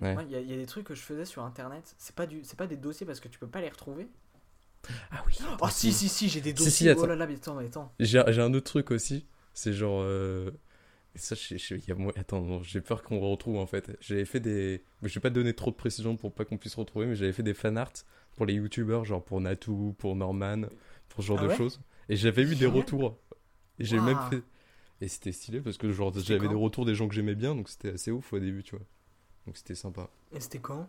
Ouais. Il y, a- il y a des trucs que je faisais sur internet. C'est pas, du, c'est pas des dossiers parce que tu peux pas les retrouver. Ah oui. Oh si, si, si, j'ai des Si, dossiers. si, attends. oh là là, mais attends, mais attends. J'ai j'ai un autre truc aussi. C'est genre. euh, ça, je, je- il y a moi- Attends, non, j'ai peur qu'on le retrouve en fait. J'avais fait des. Je vais pas te donner trop de précision pour pas qu'on puisse retrouver, mais j'avais fait des fanarts pour les youtubeurs, genre pour Natou, pour Norman, pour ce genre Ah de ouais choses. Et j'avais eu des retours. Et j'ai même fait. Et c'était stylé parce que genre C'était j'avais des retours des gens que j'aimais bien, donc c'était assez ouf au début, tu vois. Donc c'était sympa. Et c'était quand?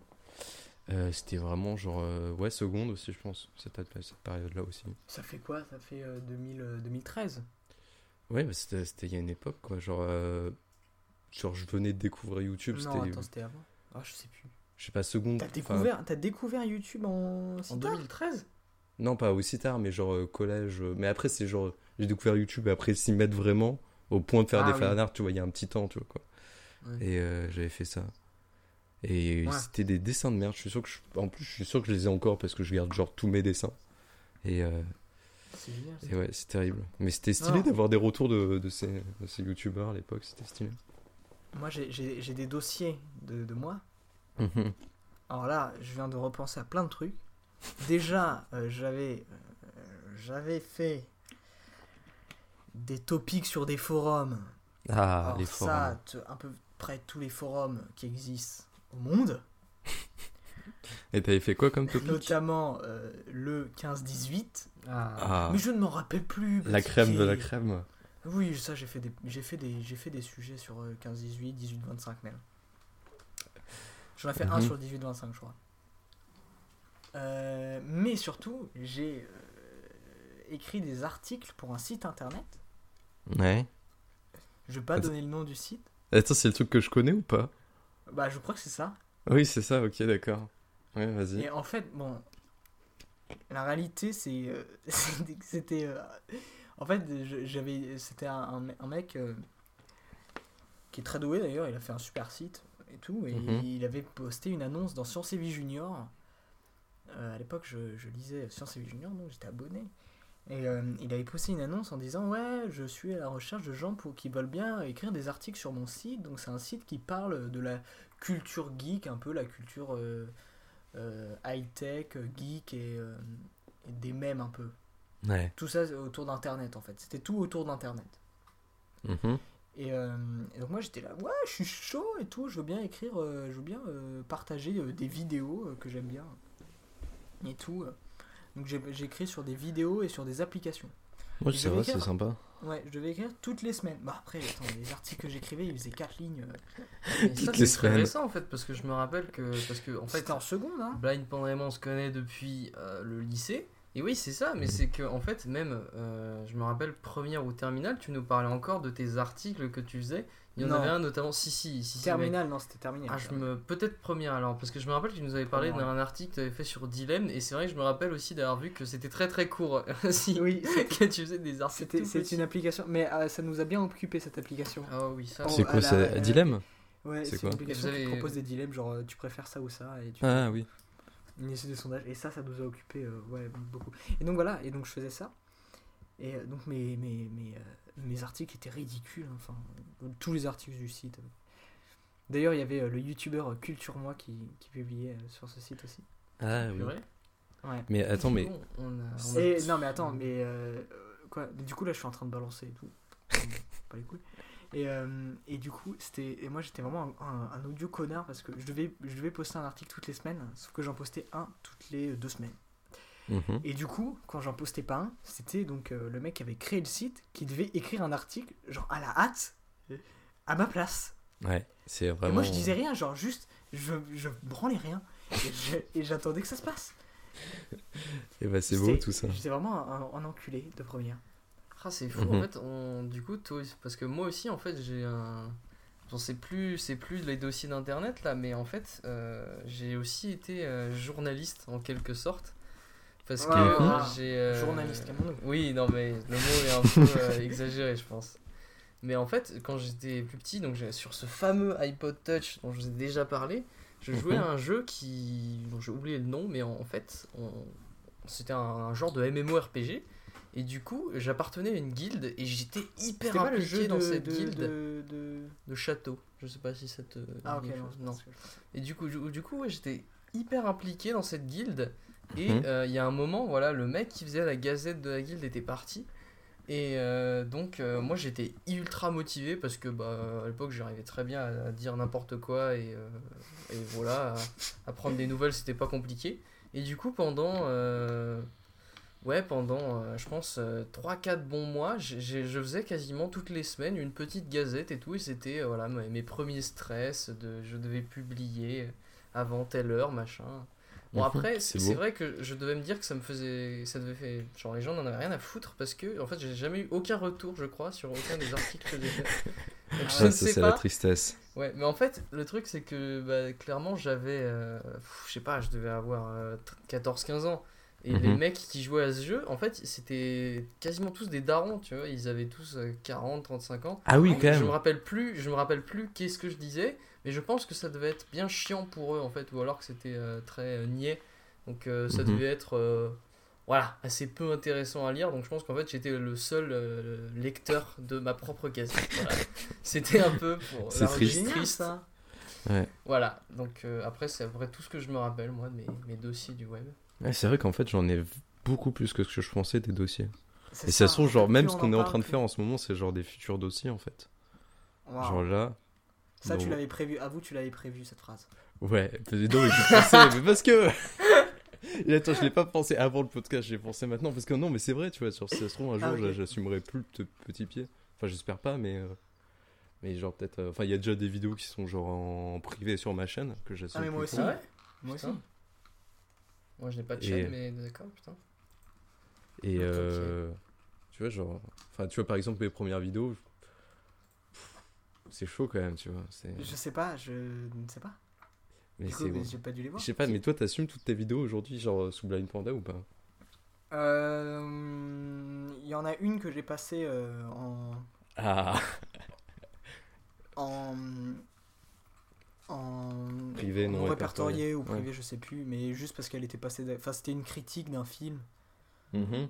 Euh, c'était vraiment genre. euh, ouais, seconde aussi, je pense, cette, cette période-là aussi. Ça fait quoi? Ça fait euh, 2000, euh, 2013 Ouais, bah, c'était c'était il y a une époque, quoi. Genre, genre je venais de découvrir YouTube, Non, c'était, attends, c'était avant. Ah, je sais plus. je sais pas, seconde. T'as découvert, t'as découvert YouTube en, En tard 2013 Non, pas aussi tard, mais genre euh, collège. euh, mais après, c'est genre, j'ai découvert YouTube après s'y mettre vraiment, au point de faire Ah des oui. fanarts, tu vois, il y a un petit temps, tu vois, quoi. Ouais. Et euh, j'avais fait ça. Et Ouais. c'était des dessins de merde. Je suis sûr que je- en plus, je suis sûr que je les ai encore parce que je garde genre tous mes dessins. Et, euh, C'est génial. ça. et ouais, c'est terrible. Mais c'était stylé d'avoir des retours de, de ces, de ces youtubeurs à l'époque, c'était stylé. Moi, j'ai- des dossiers de, de moi. Mhm. Alors là, je viens de repenser à plein de trucs. Déjà, euh, j'avais euh, j'avais fait des topics sur des forums. Ah, Alors les ça, forums. te- à peu près tous les forums qui existent au monde, Et t'avais fait quoi comme topic? Notamment euh, le 15-18. Ah. Ah, Mais je ne m'en rappelle plus. la crème de la crème. Oui, ça, j'ai fait des, j'ai fait des, j'ai fait des sujets sur euh, 15-18, 18-25 même. J'en ai fait un Mhm. sur 18-25, je crois. Euh, mais surtout, j'ai euh, écrit des articles pour un site internet. Ouais. Je vais pas Attends. donner le nom du site. Attends, c'est le truc que je connais ou pas? Bah, je crois que c'est ça. Oui, c'est ça, ok, d'accord. Ouais, vas-y. Et en fait, bon, la réalité, c'est, euh, c'était, euh, en fait, j'avais, c'était un, un, mec euh, qui est très doué d'ailleurs. Il a fait un super site et tout, et Mhm. il avait posté une annonce dans Science et Vie Junior. À l'époque, je, je lisais Science et Vie Junior, donc j'étais abonné. Et euh, il avait posté une annonce en disant Ouais, je suis à la recherche de gens pour, qui veulent bien écrire des articles sur mon site. Donc, c'est un site qui parle de la culture geek, un peu la culture euh, euh, high-tech, geek et, et des mèmes un peu. Ouais. Tout ça autour d'Internet en fait. C'était tout autour d'Internet. Mhm. Et, et donc moi j'étais là, ouais, je suis chaud et tout, je veux bien écrire, je veux bien partager des vidéos que j'aime bien et tout. Donc écrit sur des vidéos et sur des applications. Ouais, Je c'est vrai, c'est sympa. Ouais, je devais écrire toutes les semaines. Bah après, attends, les articles que j'écrivais, ils faisaient 4 lignes. euh. Mais Toutes ça, les c'est semaines. récent en fait, parce que je me rappelle que. Parce que, en fait, C'était en seconde, hein. Blind Pandemon, on se connaît depuis euh, le lycée. Et oui, c'est ça, mais c'est que, en fait, même, euh, je me rappelle, première ou terminale, tu nous parlais encore de tes articles que tu faisais. Il y en Non. avait un notamment, si, si, si. si, Terminal, non, c'était terminé. Ah, je me... Peut-être première alors, parce que je me rappelle que tu nous avais parlé Première, d'un article que tu avais fait sur Dilemme, et c'est vrai que je me rappelle aussi d'avoir vu que c'était très très court aussi, Oui, que tu faisais des articles. c'est une application, mais euh, ça nous a bien occupé cette application. Ah oui, ça. Oh, C'est quoi, la- c'est euh, Dilemme Ouais, C'est une application avez- qui propose des dilemmes, genre euh, tu préfères ça ou ça, et tu Ah oui. une liste de sondages. Et ça, ça nous a occupé euh, ouais, beaucoup. Et donc voilà, et donc je faisais ça. Et euh, donc mes, mes, mes, euh, mes articles étaient ridicules, hein, enfin, tous les articles du site. D'ailleurs, il y avait euh, le youtubeur Culture Moi qui, qui publiait sur ce site aussi. Ah oui. Ouais. Mais attends, mais. Bon, on a- on a- Et, non, mais attends, mais euh, euh, quoi Du coup, là, je suis en train de balancer et tout. pas les couilles. Et, euh, et du coup, c'était. Et moi, j'étais vraiment un, un- un audio connard parce que je devais, je devais poster un article toutes les semaines, sauf que j'en postais un toutes les deux semaines. Mhm. Et du coup, quand j'en postais pas un, c'était donc euh, le mec qui avait créé le site qui devait écrire un article, genre à la hâte, à ma place. Ouais, c'est Et vraiment. moi, je disais rien, genre juste, je, je branlais rien. Et Et j'attendais que ça se passe. Et bah, c'est beau tout ça. J'étais vraiment un, un enculé de première. Ah, c'est fou, Mhm. en fait, on... du coup, toi, parce que moi aussi, en fait, j'ai un... Bon, c'est plus, c'est plus les dossiers d'internet là, mais en fait, euh, j'ai aussi été euh, journaliste en quelque sorte, parce que Ouais, ouais. j'ai. euh, Journaliste, comme. Oui, non, mais le mot est un peu euh, exagéré, je pense. Mais en fait, quand j'étais plus petit, donc sur ce fameux iPod Touch dont je vous ai déjà parlé, je jouais Mhm. à un jeu qui, dont j'ai oublié le nom, mais en, en fait, on- c'était un, un genre de MMORPG. Et du coup, j'appartenais à une guilde et j'étais hyper C'était pas le impliqué jeu dans de, cette de, guilde de, de- château. Je sais pas si ça te. Ah, ok, chose. non. Et du coup, du, du coup ouais, j'étais hyper impliqué dans cette guilde. Et Mhm. euh, il y a un moment, voilà, le mec qui faisait la gazette de la guilde était parti. Et euh, donc, euh, moi j'étais ultra motivé parce que bah, à l'époque j'arrivais très bien à, à dire n'importe quoi et, et voilà, à, à prendre des nouvelles c'était pas compliqué. Et du coup, pendant. Ouais, pendant, je pense, 3-4 bons mois, je faisais quasiment toutes les semaines une petite gazette et tout, et c'était voilà, mes mes premiers stress, de, je devais publier avant telle heure, machin. Bon, Mhm, après, c'est vrai que je devais me dire que ça me faisait. Ça devait faire. Genre, les gens n'en avaient rien à foutre parce que, en fait, j'ai jamais eu aucun retour, je crois, sur aucun des articles que j'ai fait. Donc, je Ah, ne ça, c'est la tristesse. Ouais, mais en fait, le truc, c'est que bah, clairement, j'avais. euh, je sais pas, je devais avoir 14-15 ans. Et les Mhm. mecs qui jouaient à ce jeu, en fait, c'était quasiment tous des darons, tu vois. Ils avaient tous 40-35 ans. Ah oui, Donc, quand je me même. rappelle plus, je me rappelle plus qu'est-ce que je disais, mais je pense que ça devait être bien chiant pour eux, en fait, ou alors que c'était euh, très euh, niais. Donc euh, ça Mhm. devait être. euh, voilà, assez peu intéressant à lire, donc je pense qu'en fait j'étais le seul euh, lecteur de ma propre gazette. Voilà. C'était un peu pour C'est la triste. Ouais. voilà, donc euh, après, c'est à peu près tout ce que je me rappelle, moi, de mes, mes dossiers du web. Ouais, c'est vrai qu'en fait, j'en ai beaucoup plus que ce que je pensais des dossiers. Et ça se trouve, genre, même ce qu'on est en train de faire en ce moment, c'est genre des futurs dossiers en fait. Genre là. Ça, tu l'avais prévu. À vous, tu l'avais prévu cette phrase. Ouais, non, mais j'y pensais, mais parce que. Et attends, je l'ai pas pensé avant le podcast, j'ai pensé maintenant, parce que non, mais c'est vrai, tu vois, sur si ça se trouve, un jour, Ah, j'a- j'assumerai plus le te- petit pied. Enfin, j'espère pas, mais. euh, Mais genre, peut-être. euh, Enfin, il y a déjà des vidéos qui sont genre en privé sur ma chaîne, que j'assume Ah, mais moi aussi. Ah ouais Moi aussi. Moi, je n'ai pas de Et- chaîne, mais d'accord, putain. Et euh, tu vois, genre. Enfin, tu vois, par exemple, mes premières vidéos. C'est chaud quand même, tu vois. c'est- Je sais pas, je ne sais pas. Mais c'est. mais j'ai pas dû les Je voir. sais pas, mais toi, t'assumes toutes tes vidéos aujourd'hui, genre sous Blind Panda ou pas? Euh, Il y en a une que j'ai passée euh, en, Ah en en Privé, non en répertorié. répertorié ou Ouais. privé, je sais plus, mais juste parce qu'elle était passée. Enfin, c'était une critique d'un film. Mhm.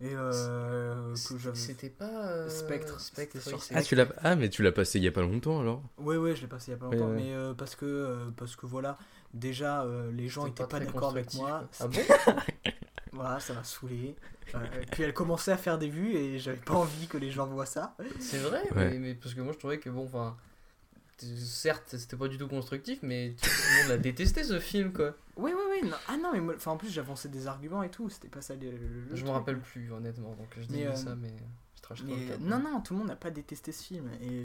Et euh, que j'avais. C'était pas. euh, Spectre, Spectre, oui, sur Ah, tu l'as... ah, mais tu l'as passé il y a pas longtemps alors Ouais, ouais, je l'ai passé il y a pas longtemps, ouais. mais euh, parce que euh, parce que voilà, déjà euh, les gens C'était étaient pas, d'accord avec moi. Ah bon Voilà, ça m'a saoulé. Euh, puis elle commençait à faire des vues et j'avais pas envie que les gens voient ça. C'est vrai, Ouais. mais, mais parce que moi je trouvais que bon, enfin. Certes, c'était pas du tout constructif, mais tout le monde l'a détesté ce film quoi. Oui, oui, oui. non- Ah non, mais moi- enfin, en plus j'avançais des arguments et tout. C'était pas ça le. Je me rappelle plus honnêtement, donc je dis euh, ça, mais je trash Mais non, non, tout le monde n'a pas détesté ce film. Et,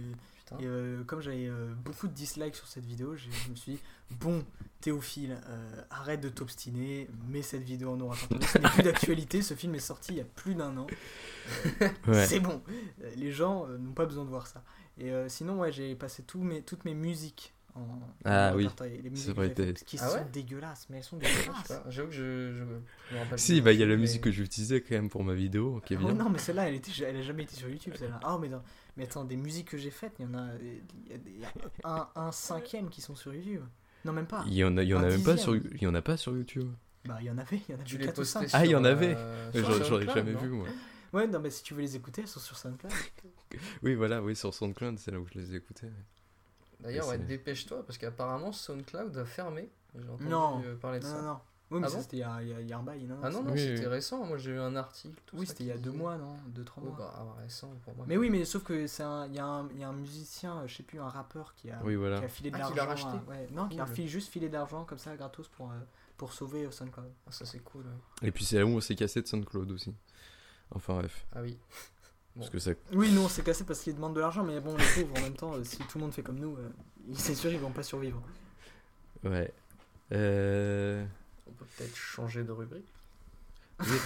euh, comme j'avais euh, beaucoup de dislikes sur cette vidéo, je me suis dit, bon, Théophile, euh, arrête de t'obstiner, mets cette vidéo en noir. Ce n'est plus d'actualité, ce film est sorti il y a plus d'un an. Ouais. C'est bon, les gens euh, n'ont pas besoin de voir ça. Et euh, sinon, ouais, j'ai passé mes, toutes mes musiques en. Ah en oui, musiques vrai, qui Ah sont ouais dégueulasses, mais elles sont dégueulasses. J'avoue que je, je me rappelle Si, bah il y a la mais- musique que j'utilisais quand même pour ma vidéo, qui est Oh non, mais celle-là, elle, était, elle a jamais été sur YouTube, celle-là. Ah, mais, non. mais attends, des musiques que j'ai faites, il y en a, il y a, des- il y a un, un cinquième qui sont sur YouTube. Non, même pas. Il y en a, il y en a même pas sur, il y en a pas sur YouTube. Bah, il y en avait, il y en avait Tu les 4 ou postais 5. sur, Ah, il y en avait. euh, Mais j'aurais- jamais non vu moi. Ouais, non, mais si tu veux les écouter, elles sont sur SoundCloud. Oui, voilà, oui, sur SoundCloud, c'est là où je les ai écoutés. D'ailleurs, ouais, dépêche-toi parce qu'apparemment SoundCloud a fermé. J'ai entendu Non. euh, parler de Non, ça. non, non. Oui, mais Ah bon c'était il y a, il y un bail. Non, Ah non, non, Oui, c'était oui. récent. Moi j'ai eu un article. tout Oui, c'était il y a deux mois, non Deux, trois Oui, mois. bah, ah, récent pour moi. Mais oui, mais sauf que c'est un, il y, a un- il y a un musicien, je sais plus, un rappeur qui a, Oui, voilà. qui a filé de Ah, l'argent. qui l'a racheté à- ouais, non, qui a Cool. filé, juste filé de l'argent comme ça, gratos, pour, euh, pour sauver euh, SoundCloud. Ah, ça c'est cool. ouais. Et puis c'est là où on s'est cassé de SoundCloud aussi. Enfin bref, Ah oui. Parce Bon. que ça. Oui, non, c'est cassé parce qu'ils demandent de l'argent, mais bon, les pauvres, en même temps, euh, si tout le monde fait comme nous, euh, c'est sûr, ils vont pas survivre. Ouais. Euh... On peut peut-être changer de rubrique.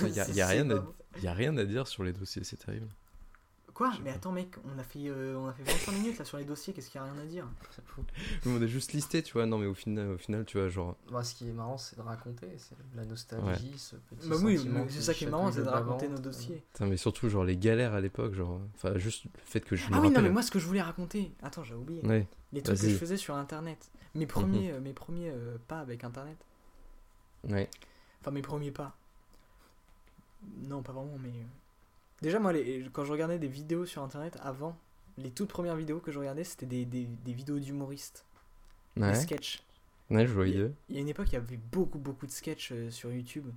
Il y a, C'est- y a c'est rien, pas à... bon. y a rien à dire sur les dossiers, c'est terrible. Quoi Mais attends, mec, on a fait, euh, on a fait 25 minutes là sur les dossiers, qu'est-ce qu'il y a rien à dire on a juste listé, tu vois. Non, mais au final, au final tu vois, genre. Bah, ce qui est marrant, c'est de raconter. C'est la nostalgie, ce petit Bah oui, sentiment mais c'est ça qui est marrant, c'est de raconter nos dossiers. Putain, mais surtout, genre, les galères à l'époque, genre. Enfin, juste le fait que je me Ah oui, non, mais moi, ce que je voulais raconter, attends, j'ai oublié. Ouais. Les trucs que je faisais sur internet. Mes premiers, euh, mes premiers euh, pas avec internet. Ouais. Enfin, mes premiers pas. Non, pas vraiment, mais. Déjà, moi, les- quand je regardais des vidéos sur internet avant, les toutes premières vidéos que je regardais, c'était des, des, des vidéos d'humoristes, des sketchs. Ouais, je voyais. Il y a une époque, il y avait beaucoup, beaucoup de sketchs euh, sur YouTube.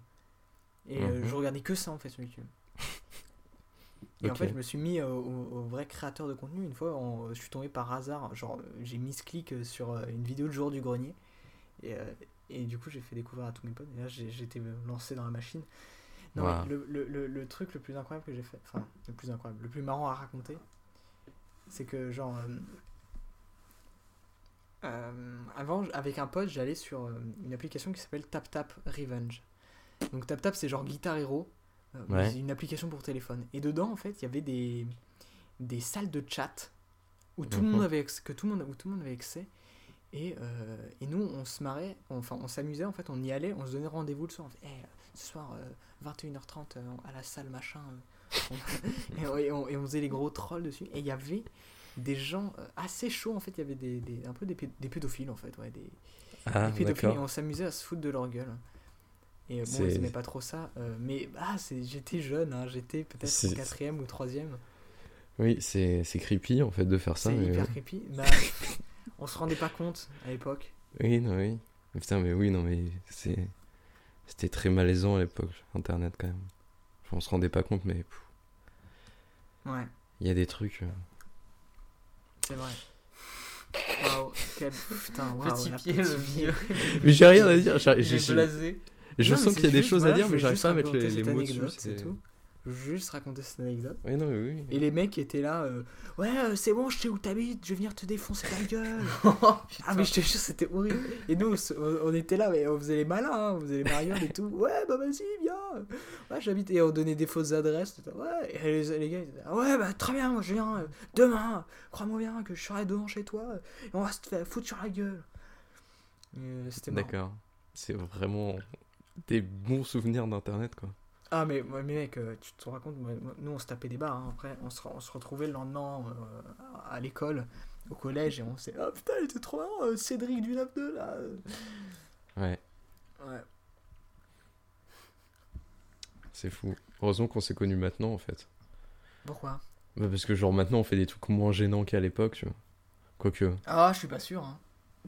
Et euh, Mhm. je regardais que ça en fait sur YouTube. Et en fait, je me suis mis euh, au, au vrai créateur de contenu. Une fois, je suis tombé par hasard. Genre, j'ai mis ce clic sur une vidéo de jour du grenier. Et, euh, et du coup, j'ai fait découvrir à tous mes potes. Et là, euh, lancé dans la machine. Non, Wow. le, le, le, le truc le plus incroyable que j'ai fait, enfin, le plus incroyable, le plus marrant à raconter, c'est que, genre, euh, euh, avant, avec un pote, j'allais sur euh, une application qui s'appelle TapTap Revenge. Donc TapTap, c'est genre Guitar Hero, Ouais. une application pour téléphone. Et dedans, en fait, il y avait des, des salles de chat où tout le Mhm. monde avait accès, que tout le monde, où tout le monde avait accès. Et, et nous, on se marrait, enfin, on s'amusait, en fait, on y allait, on se donnait rendez-vous le soir. On fait, ce soir, euh, 21h30 euh, à la salle machin. euh, et, on, et on- et on faisait les gros trolls dessus. Et il y avait des gens euh, assez chauds, en fait, il y avait des, des- un peu des, pé- des pédophiles, en fait, ouais, des, Ah, des pédophiles. Et on s'amusait à se foutre de leur gueule. Et euh, bon, ils aimaient pas trop ça. euh, mais ah, c'est- j'étais jeune, hein, j'étais peut-être en quatrième ou troisième. Oui, c'est creepy en fait de faire ça. C'est hyper creepy. Bah, on se rendait pas compte à l'époque. Oui, non, oui. Putain, mais oui, non, mais c'est. C'était très malaisant à l'époque, Internet quand même. Enfin, on se rendait pas compte, mais Ouais, il y a des trucs. euh, c'est vrai. Waouh, quel putain, waouh, Petit pied, le vie. vieux. Mais j'ai rien à dire. j'ai- blasé. Je Non, sens qu'il y a des choses à dire, mais j'arrive pas à mettre les, les mots dessus. c'est- tout. Juste raconter cette anecdote. Oui, non, mais oui. Et les mecs étaient là, euh, ouais, euh, c'est bon, je sais où t'habites, je vais venir te défoncer la gueule. ah, mais je te jure, c'était horrible. Et nous, on était là, mais on faisait les malins, hein, on faisait les marionnettes et tout. Ouais, bah vas-y, viens. Ouais, j'habite. Et on donnait des fausses adresses. Ouais, et les, les gars, ils étaient là, ouais, bah très bien, moi je viens euh, demain. Crois-moi bien que je serai devant chez toi et on va se faire foutre sur la gueule. Euh, C'était. D'accord. C'est vraiment des bons souvenirs d'Internet, quoi. Ah mais, mais mec, euh, tu te rends compte, nous on se tapait des barres, hein. après on se, on se retrouvait le lendemain euh, à l'école, au collège, et on s'est oh putain il était trop marrant, euh, Cédric du 9-2 là. Ouais, Ouais. c'est fou. Heureusement qu'on s'est connus maintenant, en fait. Pourquoi? Bah, parce que, genre, maintenant, on fait des trucs moins gênants qu'à l'époque, tu vois. Quoique. Ah, je suis pas sûr. Hein.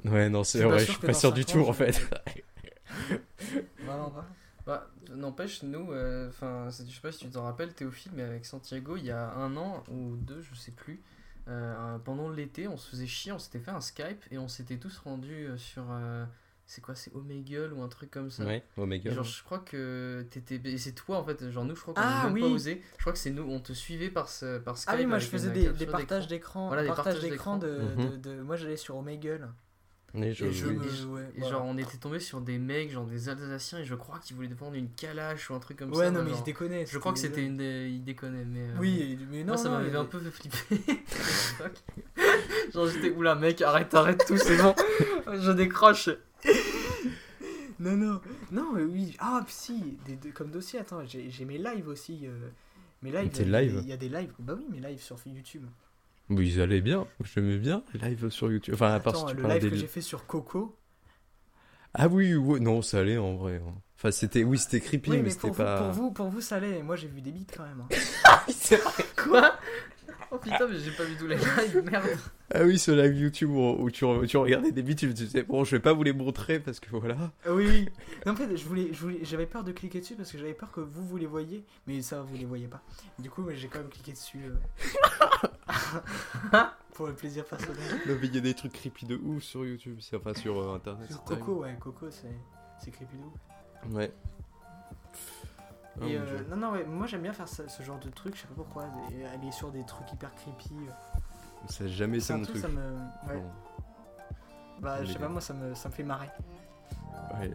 Ouais, non, c'est suis pas vrai, je sûr suis pas dans sûr du tout, en fait. Vraiment pas. Bah, n'empêche, nous, euh, enfin, je sais pas si tu t'en rappelles, Théophile, mais avec Santiago, il y a un an ou deux, je sais plus, euh, pendant l'été, on se faisait chier, on s'était fait un Skype et on s'était tous rendus euh, sur. euh, c'est quoi, c'est Omegle ou un truc comme ça Ouais, god. genre, je crois que t'étais. et C'est toi en fait, genre nous, je crois qu'on Ah, même oui. pas osé. Je crois que c'est nous, on te suivait par, ce, par Skype. Ah oui, moi je faisais des, partages d'écran. Voilà, des partages d'écran de, de, de- Moi j'allais sur Omegle. Je- Et je oui. me Et jouais. Et voilà. genre, on était tombé sur des mecs, genre des Alsaciens, et je crois qu'ils voulaient défendre une calache ou un truc comme Ouais, ça. non, moi, mais genre. ils déconnaient. Je crois que c'était une des. Ils déconnaient, mais. euh, Oui, mais non. Moi, ça non, m'avait un peu fait flipper. Genre, j'étais, oula, mec, arrête, arrête tout, c'est bon. Je décroche. Non, non. Non, mais oui. Ah, si. Des, des- comme dossier, attends, j'ai mes lives aussi. euh, Mes lives. Tes il y a des- lives Il y a des lives. Bah oui, mes lives sur YouTube. Oui, ils allaient bien. J'aimais bien live sur YouTube. Enfin, à part Attends, si tu le live des que j'ai fait sur Coco. Ah oui, non, ça allait en vrai. hein. Enfin, c'était, oui, c'était creepy, Oui, mais, mais c'était pas. vous, pour, vous, pour vous, ça allait. Moi, j'ai vu des bites quand même. hein. c'est vrai. Quoi? Oh putain, mais j'ai pas vu tous les lives, merde. Ah oui, ce live YouTube où, tu, où tu regardais des bits, tu te disais, bon, je vais pas vous les montrer parce que voilà. Ah oui, oui. Non, en fait, je voulais, j'avais peur de cliquer dessus parce que j'avais peur que vous, vous les voyiez. Mais ça, vous les voyez pas. Du coup, j'ai quand même cliqué dessus. euh, pour le plaisir personnel. Non, mais il y a des trucs creepy de ouf sur YouTube, c'est- enfin sur euh, internet. Sur Coco, ouais, Coco, c'est, c'est creepy de ouf. Ouais. Oh, Et mon euh, non, non, ouais, moi j'aime bien faire ça- ce genre de truc, je sais pas pourquoi. aller sur des trucs hyper creepy. euh. Ça jamais été mon truc, truc. ça me. Ouais. Bah, je sais pas, moi ça me, ça me fait marrer. Ouais,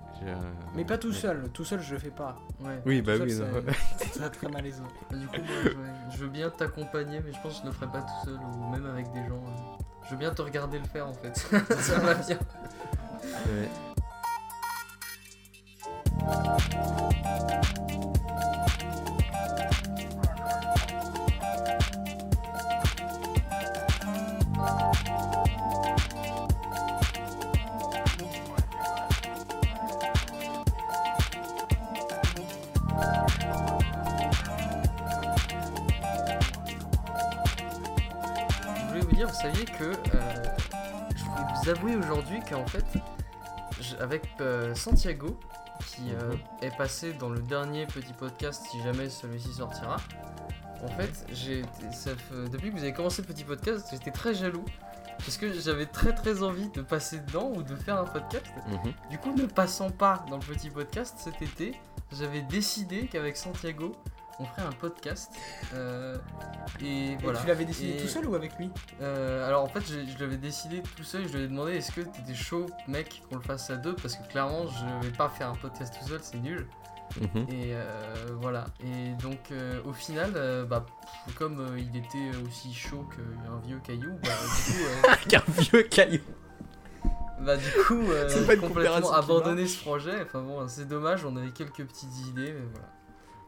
Mais pas tout seul, tout seul je le fais pas. Ouais. Oui, bah seul, oui, c'est- très très malaisant. Du coup, moi, je, veux bien t'accompagner, mais je pense que je le ferai pas tout seul ou même avec des gens. euh. Je veux bien te regarder le faire en fait. ça va bien. Ouais. Saviez que euh, je voulais vous avouer aujourd'hui qu'en fait, avec euh, Santiago, qui euh, Mhm. est passé dans le dernier petit podcast, si jamais celui-ci sortira, en fait, j'ai, depuis que vous avez commencé le petit podcast, j'étais très jaloux. Parce que j'avais très très envie de passer dedans ou de faire un podcast. Mhm. Du coup, ne passant pas dans le petit podcast cet été, j'avais décidé qu'avec Santiago, on ferait un podcast. euh, et Et voilà. tu l'avais décidé Et- tout seul ou avec lui? Euh, alors en fait, je, je l'avais décidé tout seul. Je lui ai demandé est-ce que t'étais chaud, mec, qu'on le fasse à deux? Parce que clairement, je vais pas faire un podcast tout seul, c'est nul. Mhm. Et euh, voilà. Et donc, euh, au final, euh, bah, pff, comme euh, il était aussi chaud qu'un vieux caillou, bah, du coup, euh, Qu'un vieux caillou. bah, du coup euh, complètement abandonné ce projet. Enfin bon, c'est dommage. On avait quelques petites idées, mais voilà.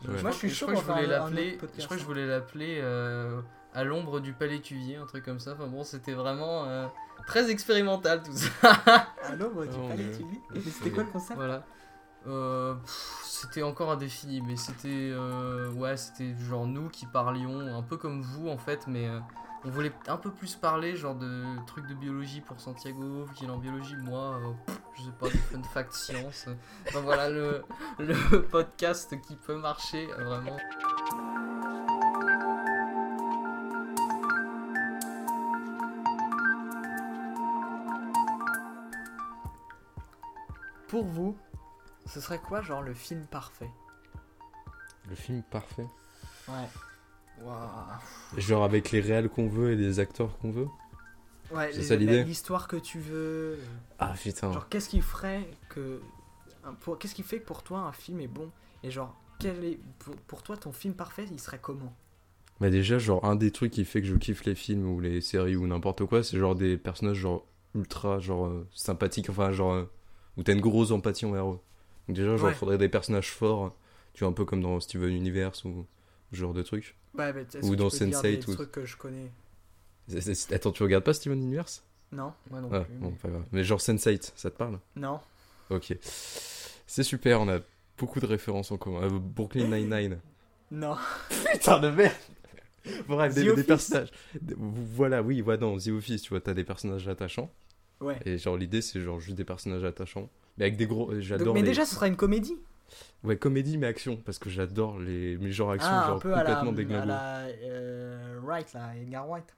Ouais. Moi, je suis crois chaud que je pour voulais l'appeler. Je crois que je hein. voulais l'appeler euh, à l'ombre du palais Cuvier, un truc comme ça. Enfin bon, c'était vraiment euh, très expérimental tout ça. À l'ombre du Oh, palais, mais- tu dis Mais c'était quoi le concept? Voilà. Euh, pff, c'était encore indéfini, mais c'était euh, ouais, c'était genre nous qui parlions un peu comme vous en fait, mais euh, on voulait un peu plus parler genre de trucs de biologie pour Santiago, vu qu'il est en biologie, moi, euh, pff, je sais pas, des fun facts science. Enfin voilà le, le podcast qui peut marcher vraiment. Pour vous, ce serait quoi, genre, le film parfait? Le film parfait? Ouais. Waouh. Genre avec les réals qu'on veut et les acteurs qu'on veut. Ouais, C'est ça l'idée L'histoire que tu veux. Ah putain. Genre, qu'est-ce qui ferait que. Qu'est-ce qui fait que pour toi un film est bon? Et genre, quel est. Pour, pour toi, ton film parfait, il serait comment? Bah déjà, genre, un des trucs qui fait que je kiffe les films ou les séries ou n'importe quoi, c'est genre des personnages genre ultra genre euh, sympathiques, enfin genre euh, où t'as une grosse empathie envers eux. Donc déjà, genre, Ouais. faudrait des personnages forts, tu vois, un peu comme dans Steven Universe ou genre de trucs. Ouais, mais est-ce Ou dans tu peux dire Sense8 des ou- trucs que je connais. Attends, tu regardes pas Steven Universe? Non Moi non Ah, plus. bon, mais- pas grave. Mais genre Sense8, ça te parle? Non Ok. C'est super, on a beaucoup de références en commun. Euh, Brooklyn Nine-Nine. Non. Putain de merde Bref, des, personnages. Voilà, oui, voilà, dans The Office, tu vois, t'as des personnages attachants. Ouais. Et genre, l'idée, c'est genre juste des personnages attachants. Mais avec des gros. J'adore mais les. déjà, ce sera une comédie. Ouais, comédie, mais action. Parce que j'adore les. Mais genre action, ah, un genre complètement la euh, Wright, là, Edgar White.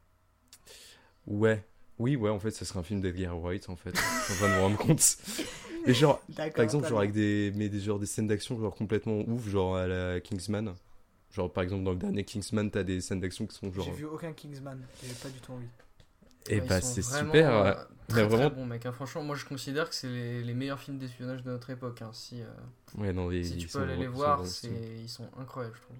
Ouais. Oui, ouais, en fait, ce serait un film d'Edgar Wright, en fait. Je suis en train de me rendre compte. Mais genre, par exemple, genre avec des, mais des, genre, des scènes d'action genre complètement ouf, genre à la Kingsman. Genre, par exemple, dans le dernier Kingsman, t'as des scènes d'action qui sont genre. J'ai vu aucun Kingsman. J'ai pas du tout envie. Et Ouais, bah, c'est super. euh. Très, Mais vraiment- très bon mec. hein. Franchement, moi je considère que c'est les, les meilleurs films d'espionnage de notre époque. hein. Si, euh, Ouais, non, ils, si tu peux aller les voir, ils sont incroyables, je trouve.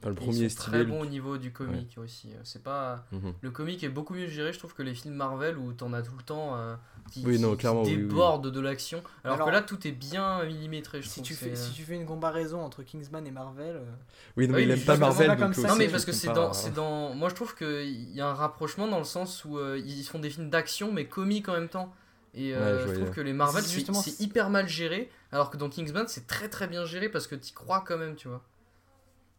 Enfin, le premier est très bon au niveau du comique aussi. euh, C'est pas Mhm. le comique est beaucoup mieux géré, je trouve, que les films Marvel où t'en as tout le temps euh, qui, Oui, non, qui- qui clairement, oui, oui. débordent de l'action. Alors, Alors, que là, tout est bien millimétré. Je Si trouve tu, fais, si euh, tu fais une comparaison entre Kingsman et Marvel. euh, Oui, non, Oui, mais il aime pas Marvel. pas ça, aussi, Non mais parce que c'est dans, c'est dans, moi je trouve qu'il y a un rapprochement dans le sens où euh, ils font des films d'action mais comiques en même temps. Et euh, Ouais, je je, trouve que les Marvel justement- c'est hyper mal géré, alors que dans Kingsman c'est très très bien géré parce que t'y crois quand même, tu vois.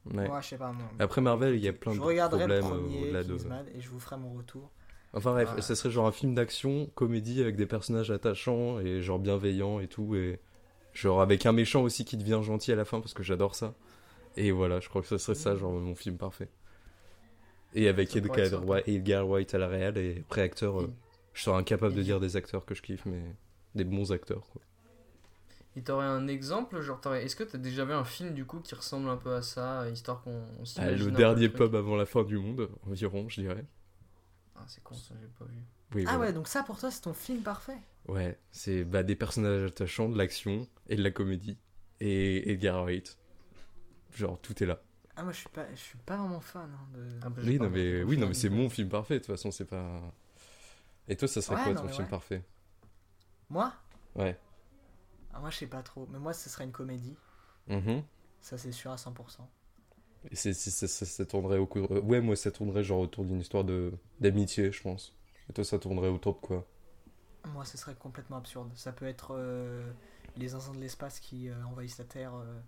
Ouais. Ouais, je sais pas. Moi. Après Marvel, il y a plein je de regarderai problèmes euh, au-delà de. Et je vous ferai mon retour. Enfin bref, Ouais. ça serait genre un film d'action, comédie avec des personnages attachants et genre bienveillants et tout et genre avec un méchant aussi qui devient gentil à la fin parce que j'adore ça. Et voilà, je crois que ce serait ça genre mon film parfait. Et avec Edgar Edgar White à la réal et après acteur, euh, Et- je serais incapable de et- dire des acteurs que je kiffe mais des bons acteurs quoi. Et t'aurais un exemple, genre t'aurais- est-ce que t'as déjà vu un film du coup qui ressemble un peu à ça, histoire qu'on on Ah, le dernier pub avant la fin du monde environ, je dirais. Ah c'est con ça, j'ai pas vu. Oui, Ah voilà. ouais, donc ça pour toi c'est ton film parfait. Ouais, c'est bah, des personnages attachants, de l'action et de la comédie. Et Edgar Wright. Genre, tout est là. Ah moi je suis pas, je suis pas vraiment fan hein, de. Ah, bah, Oui, non, mais, oui, non, mais c'est un- mon film parfait, de toute façon, c'est pas. Et toi, ça serait Ouais, quoi non, ton film ouais. parfait? Moi? Ouais. Ah, Moi je sais pas trop, mais moi ce serait une comédie. Mhm. Ça c'est sûr à 100%. Et c'est, ça, ça- tournerait au cours- euh, Ouais, moi, ça tournerait genre autour d'une histoire de... d'amitié, je pense. Et toi, ça tournerait autour de quoi? Moi ce serait complètement absurde. Ça peut être euh, les zinzins de l'espace qui euh, envahissent la Terre. euh,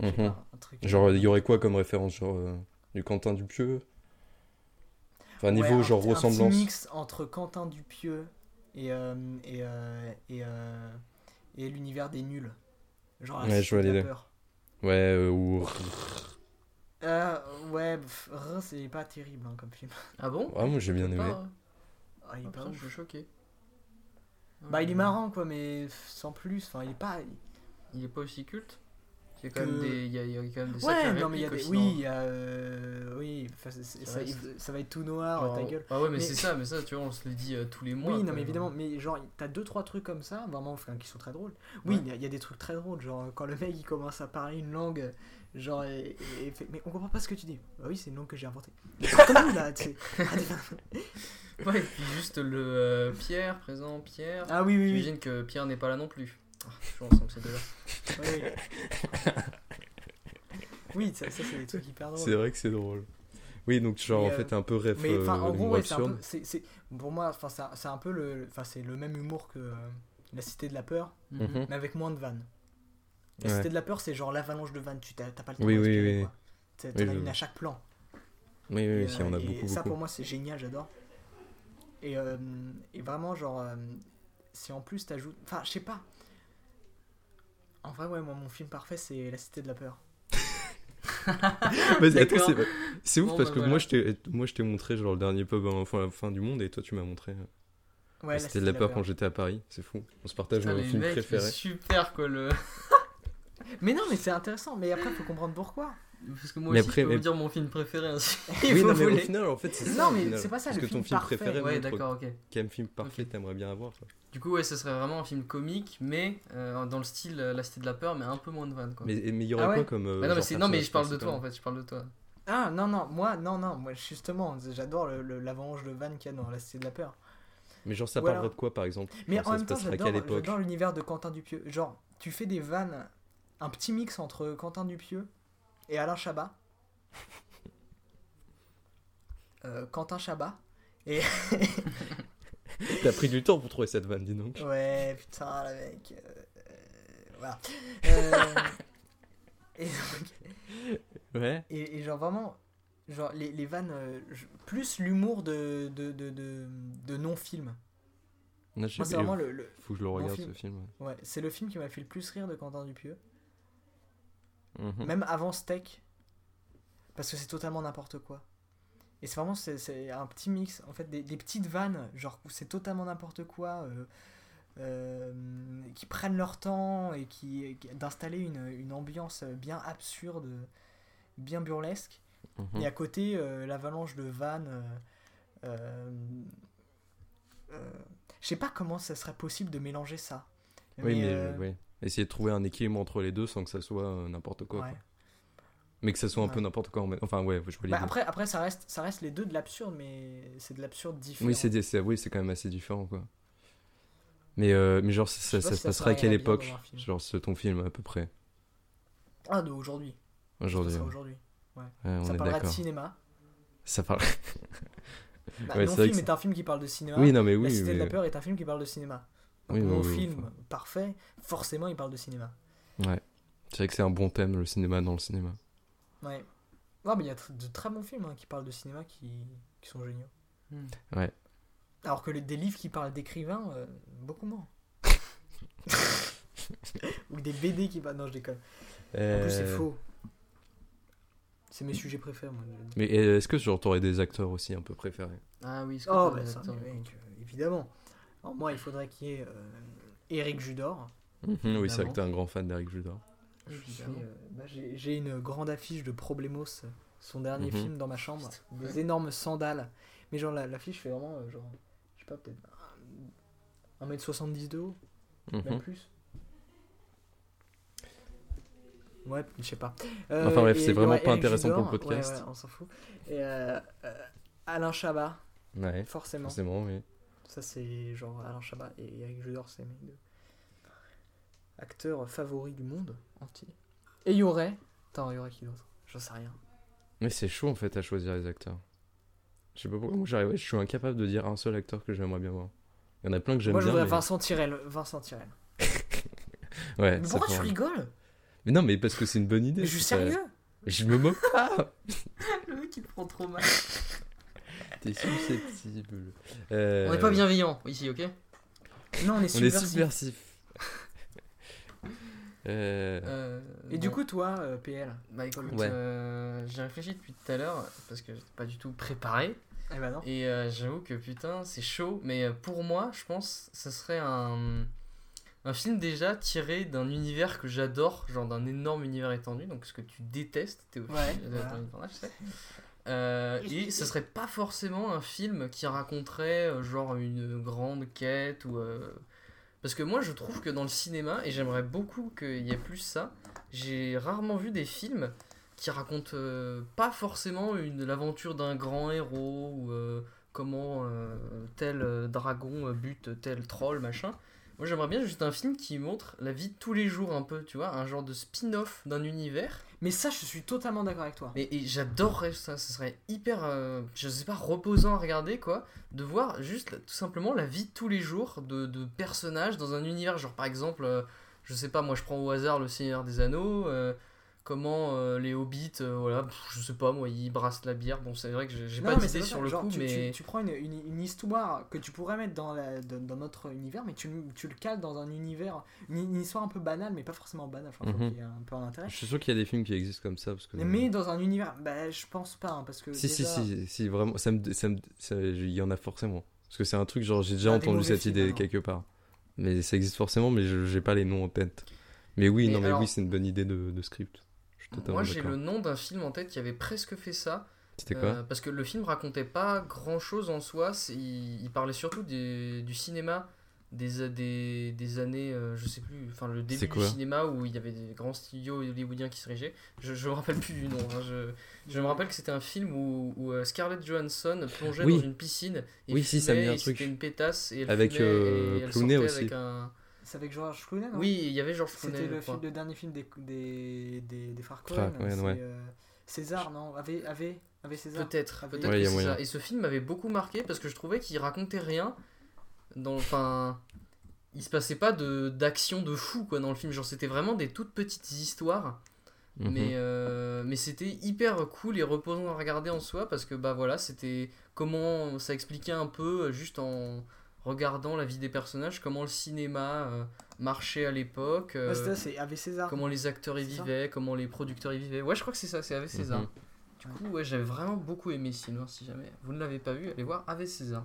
Mhm. pas, un truc. Genre, il y aurait quoi comme référence? Genre, euh, du Quentin Dupieux? Enfin, niveau Ouais, un genre Un ressemblance. petit mix entre Quentin Dupieux et, et, et, et l'univers des nuls. Genre Ouais, je vois de la l'idée. peur. Ouais, euh, ou. Euh, ouais, c'est pas terrible hein, comme film. Ah bon? Ouais, moi, j'ai bien aimé. Pas, Ah, il est ah, pas putain, ouf. je suis choqué. Bah, il est Euh, marrant quoi, mais sans plus. Enfin, il est pas. Il est pas aussi culte? Il y a quand même des, il y a, il y a quand même des Ouais, sacrées non, mais il y a des. répliques Oui, il y a. euh, Oui, enfin, ça, va être tout noir, ta gueule. Ah ouais, mais, Mais- c'est ça, mais ça, tu vois, on se le dit euh, tous les mois. oui, non, mais évidemment, mais genre, t'as deux, trois trucs comme ça, vraiment, enfin, qui sont très drôles. Oui, Ouais. il y a- il y, a des trucs très drôles, genre, quand le mec il commence à parler une langue, genre, et, et- et fait, mais on comprend pas ce que tu dis. Bah oui, c'est une langue que j'ai inventée. Là, tu sais. Ouais, et puis juste le euh, Pierre, présent, Pierre. Ah oui, oui, oui. J'imagine que Pierre n'est pas là non plus. Ah, toujours ensemble ces deux-là. Oui, oui ça, ça, c'est des trucs hyper drôles. C'est vrai que c'est drôle. Oui, donc, genre, en fait, un peu ref. Mais enfin, euh, en gros, d'humour ouais, c'est un peu, pour moi, enfin, c'est un, peu le, enfin, c'est le même humour que euh, La Cité de la Peur, Mhm. mais avec moins de vannes. La Ouais. Cité de la Peur, c'est genre l'avalanche de vannes, tu t'as, pas le temps Oui, de oui, oui. T'en Oui, as je une à chaque plan. Oui, oui, Et, oui, si, on a euh, et beaucoup, ça, beaucoup. pour moi, c'est génial, j'adore. Et, euh, et vraiment, genre, euh, si en plus t'ajoutes. Enfin, je sais pas. En vrai, ouais, moi, mon film parfait, c'est La Cité de la Peur. Vas-y, attends, c'est- c'est ouf Bon, parce bah, que voilà. moi je t'ai moi je t'ai montré genre le dernier pub avant enfin, la fin du monde et toi tu m'as montré euh, Ouais, La c'était Cité de la peur quand j'étais à Paris c'est fou on se partage Putain, nos films mecs, préférés c'est super quoi le. Mais non, mais c'est intéressant. Mais après, faut comprendre pourquoi. Parce que moi Mais aussi, après, je peux mais- vous dire mon film préféré ainsi. oui vous non mais au final en fait c'est ça Non, mais c'est pas ça, parce le que ton film parfait. préféré Ouais, d'accord, ok. quel film parfait t'aimerais bien avoir toi. Du coup, ouais, ce serait vraiment un film comique, mais euh, dans le style euh, La Cité de la Peur, mais un peu moins de vannes quoi. mais mais il y aurait Ah ouais quoi comme euh, Bah non, mais, non, je parle de toi en fait, je parle de toi. Ah, non, non, moi, non, non, moi, justement, j'adore le- le- l'avalanche de vannes qu'il y a dans La Cité de la Peur. mais genre ça parlerait de quoi par exemple? Mais en ça même se temps, passerait à j'adore quelle époque j'adore l'univers de Quentin Dupieux. Genre, tu fais des vannes, un petit mix entre Quentin Dupieux et Alain Chabat. Euh, Quentin Chabat. Et t'as pris du temps pour trouver cette vanne dis donc ouais, putain, le mec. euh, euh, voilà. Et, donc- Ouais. et, et genre vraiment, genre les, les vannes, plus l'humour de, de, de, de, de non-film. Non, Moi, c'est pas, vraiment le, le- Faut que je le regarde film. ce film. ouais. ouais, c'est le film qui m'a fait le plus rire de Quentin Dupieux. Mhm. Même avant Steak. Parce que c'est totalement n'importe quoi. Et c'est vraiment c'est, un petit mix. En fait, des, des petites vannes, genre où c'est totalement n'importe quoi, euh, euh, qui prennent leur temps et qui, qui- d'installer une, une ambiance bien absurde, bien burlesque. Mhm. Et à côté, euh, l'avalanche de vannes. je sais pas comment ça serait possible de mélanger ça. Oui, mais ouais. Essayer de trouver un équilibre entre les deux sans que ça soit euh, n'importe quoi, ouais. quoi. Mais que ça soit un peu n'importe quoi. Enfin, ouais, je Bah, après, après ça, reste, ça reste les deux de l'absurde, mais c'est de l'absurde différent. Oui, c'est oui, c'est quand même assez différent, quoi. Mais, euh, mais genre, ça, ça se passerait à quelle époque. Genre, c'est ton film, à peu près? Ah, de aujourd'hui. Aujourd'hui. Ça ouais. Ouais, Ça parlera de cinéma. Ça parle. Bah, Ouais, film que est un film qui parle de cinéma. Oui, non, mais La oui. Cité de la mais- peur est un film qui parle de cinéma. Donc, Oui, mon oui, oui, film enfin. parfait, forcément, il parle de cinéma. Ouais. C'est vrai que c'est un bon thème, le cinéma dans le cinéma. Ouais. Ouais, mais il y a de très bons films hein, qui parlent de cinéma qui, qui sont géniaux. Hmm. Ouais. Alors que les, des livres qui parlent d'écrivains, euh, beaucoup moins. Ou des BD qui parlent. Non, je déconne. En plus, c'est Euh, faux. C'est mes sujets préférés, moi. Mais euh, est-ce que genre t'aurais des acteurs aussi un peu préférés? Ah oui, est-ce que Oh, bah des ça, acteurs mais mec, évidemment. Alors, moi, il faudrait qu'il y ait euh, Eric Judor. Mhm, Oui, c'est vrai que t'es un grand fan d'Eric Judor. Je suis, Évidemment. euh, bah, J'ai j'ai une grande affiche de Problemos, son dernier Mhm. film dans ma chambre. Putain, Des énormes sandales. Mais genre, la- l'affiche fait vraiment, euh, genre, je sais pas, peut-être 1m70 de haut, même Mhm. plus. Ouais, je sais pas. Enfin bref, c'est vraiment pas Eric intéressant pour le podcast. Ouais, ouais, on s'en fout. Et euh, euh, Alain Chabat, Ouais, forcément. forcément, oui. Ça, c'est genre Alain Chabat et Eric Judor, c'est mes deux acteurs favoris du monde entier. Et il y aurait. Attends, il y aurait qui d'autre? J'en sais rien. Mais c'est chaud en fait à choisir les acteurs. Je sais pas pourquoi, moi j'arrive, je suis incapable de dire un seul acteur que j'aimerais bien voir. Il y en a plein que j'aime Moi, je bien. voudrais mais... Vincent Tirel. Vincent Tirel. Ouais, Mais ça pourquoi tu rigoles? Mais non, mais parce que c'est une bonne idée. Mais je suis ça- sérieux? Je me moque pas Le mec, il prend trop mal. T'es susceptible. Euh, On n'est pas bienveillant ici, ok Non, on est On est subversif. subversif. Euh, Euh, Et du coup, toi, euh, PL Bah écoute, Ouais. euh, j'ai réfléchi depuis tout à l'heure parce que j'étais pas du tout préparé. Eh ben non. Et euh, j'avoue que putain, c'est chaud. Mais euh, pour moi, je pense ce serait un, un film déjà tiré d'un univers que j'adore, genre d'un énorme univers étendu, donc ce que tu détestes, Théophile. Ouais, euh, voilà. Euh, et ce serait pas forcément un film qui raconterait euh, genre une grande quête ou euh, parce que moi je trouve que dans le cinéma et j'aimerais beaucoup qu'il y ait plus ça j'ai rarement vu des films qui racontent pas forcément une l'aventure d'un grand héros ou comment tel dragon bute tel troll machin moi j'aimerais bien juste un film qui montre la vie de tous les jours un peu tu vois un genre de spin-off d'un univers Mais ça, je suis totalement d'accord avec toi. mais et j'adorerais ça, ce serait hyper, euh, je sais pas, reposant à regarder quoi, de voir juste tout simplement la vie de tous les jours de, de personnages dans un univers, genre par exemple, euh, je sais pas, moi je prends au hasard le Seigneur des Anneaux, euh, comment euh, les hobbits, euh, voilà, pff, je sais pas, moi ils brassent la bière, bon c'est vrai que j'ai pas mais d'idée c'est sur le. Genre, coup, tu, mais tu, tu prends une, une, une histoire que tu pourrais mettre dans, la, dans, dans notre univers, mais tu, le- tu le cales dans un univers, une, une histoire un peu banale, mais pas forcément banale, enfin, Mhm. un peu un intérêt. Je suis sûr qu'il y a des films qui existent comme ça. Parce que... Mais dans un univers, bah, je pense pas, hein, parce que. Si, déjà- si, si, si, vraiment, ça me, ça me, ça- il y en a forcément. Parce que c'est un truc, genre, j'ai déjà Ah, entendu cette films, idée quelque part. Mais ça existe forcément, mais je j'ai pas les noms en tête. Mais oui, Mais non, mais alors- oui, c'est une bonne idée de, de script. Totalement moi j'ai le nom d'un film en tête qui avait presque fait ça, C'était quoi Euh, parce que le film racontait pas grand chose en soi, il, il parlait surtout des- du cinéma des, des, des années, euh, je sais plus, enfin le début du cinéma où il y avait des grands studios hollywoodiens qui se régeaient. Je, je me rappelle plus du nom, hein, je, je me rappelle que c'était un film où, où euh, Scarlett Johansson plongeait Oui. dans une piscine et Oui, si, ça me dit fumait, un et truc. C'était une pétasse et elle Avec, fumait euh, et elle Clooney sortait aussi. avec un. C'est avec George Clooney, non? Oui, il y avait George Clooney. C'était le, crois. film, le dernier film des, des, des, des frères ouais. euh, César, non? Avait, avait, avait César Peut-être, peut-être Ouais. Et ce film m'avait beaucoup marqué parce que je trouvais qu'il racontait rien. Dans, enfin, il se passait pas de d'action de fou quoi dans le film. Genre c'était vraiment des toutes petites histoires Mhm. Mais, euh, mais c'était hyper cool et reposant à regarder en soi parce que bah voilà, c'était comment ça expliquait un peu euh, juste en regardant la vie des personnages, comment le cinéma euh, marchait à l'époque, euh, Ouais, c'est César. comment les acteurs y ça vivaient, comment les producteurs y vivaient. Ouais, je crois que c'est ça, c'est Ave César. Mhm. Du coup, ouais, j'avais vraiment beaucoup aimé hein, Si jamais vous ne l'avez pas vu, allez voir Ave César.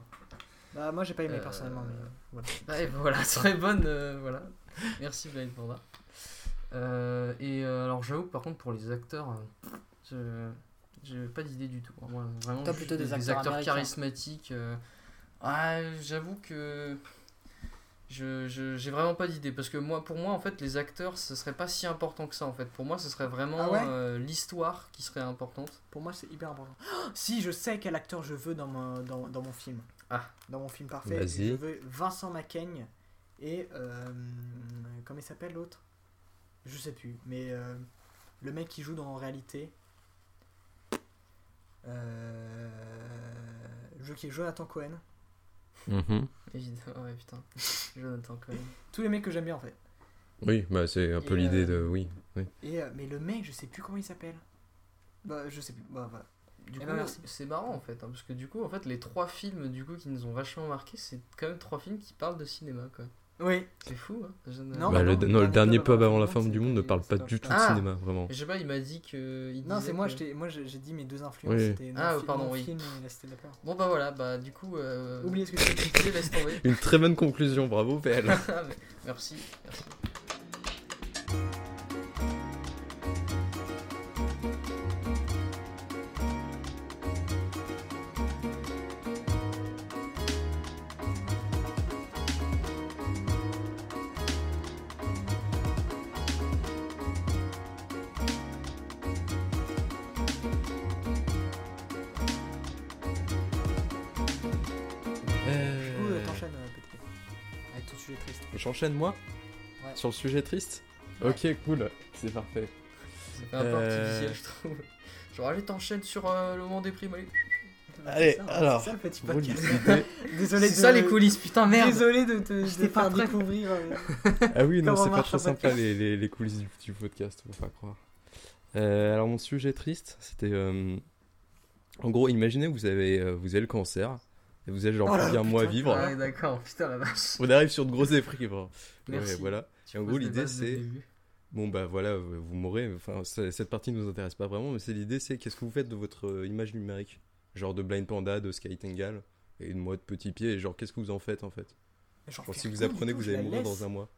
Bah, moi j'ai pas aimé Euh, personnellement, mais voilà. Ouais, voilà, très bonne. euh, voilà. Merci Blind Panda. Euh, et euh, alors, j'avoue que par contre, pour les acteurs, euh, je j'ai pas d'idée du tout. hein. Moi, vraiment, plutôt des acteurs charismatiques. euh, ah, j'avoue que. Je, je- j'ai vraiment pas d'idée parce que moi pour moi en fait les acteurs ce serait pas si important que ça en fait pour moi ce serait vraiment Ah ouais euh, l'histoire qui serait importante Pour moi c'est hyper important. Oh, si, je sais quel acteur je veux dans mon, dans, dans mon film. Ah. Dans mon film parfait, Vas-y. je veux Vincent Macaigne et. Euh, comment il s'appelle l'autre? Je sais plus, mais euh, le mec qui joue dans En réalité. Euh, le jeu qui est Jonathan Cohen. Mhm. évidemment ouais putain Jonathan Cohen Tous les mecs que j'aime bien en fait. Oui, bah c'est un peu Et, l'idée euh, de. Oui. oui. Et, euh, mais le mec, je sais plus comment il s'appelle. Bah, je sais plus. Bah, voilà. Du Eh coup, ben, c'est marrant en fait, hein, parce que du coup, en fait, les trois films du coup qui nous ont vachement marqué, c'est quand même trois films qui parlent de cinéma, quoi. Oui. C'est fou, hein. Je ne- Non, Bah, le, non, le dernier pub avant la fin du monde ne c'est- parle pas du tout de Ah. cinéma, vraiment. Je sais pas, il m'a dit que. il Non, c'est moi, que- moi j'ai dit mes deux influences. Oui. C'était Ah, pardon, oui. film et la Cité de la peur. Bon bah voilà, bah du coup. Euh... Oubliez ce que j'ai dit. oubliez, laisse tomber. Une très bonne conclusion, bravo PL. Ah, merci, merci. J'enchaîne moi Ouais. Sur le sujet triste Ouais. Ok, cool, c'est parfait. Un peu Euh. artificiel, je trouve. Genre, allez, t'enchaînes sur euh, le moment des primes, allez. Allez, C'est ça, alors, C'est ça le petit podcast. Désolé C'est de. ça les coulisses, putain, merde. Désolé de te de J'étais pas faire prêt. découvrir. euh, Ah oui, non, c'est pas un sympa les, les, les coulisses du, du podcast, faut pas croire. Euh, alors mon sujet triste, c'était... euh, en gros, imaginez vous avez, euh, vous avez le cancer, et vous avez genre Oh plus d'un là, mois à vivre. Ouais, d'accord, putain la vache. On arrive sur de grosses épreuves. hein. Merci. Ouais, voilà. Tu Et en gros, l'idée, c'est-. Bon bah voilà, vous mourrez. Enfin, cette partie ne nous intéresse pas vraiment, mais c'est l'idée, c'est qu'est-ce que vous faites de votre euh, image numérique? Genre de Blind Panda, de Sky Tengal, et de moi de Petit Pied, et genre qu'est-ce que vous en faites en fait? Genre si vous apprenez que vous je allez mourir dans un mois.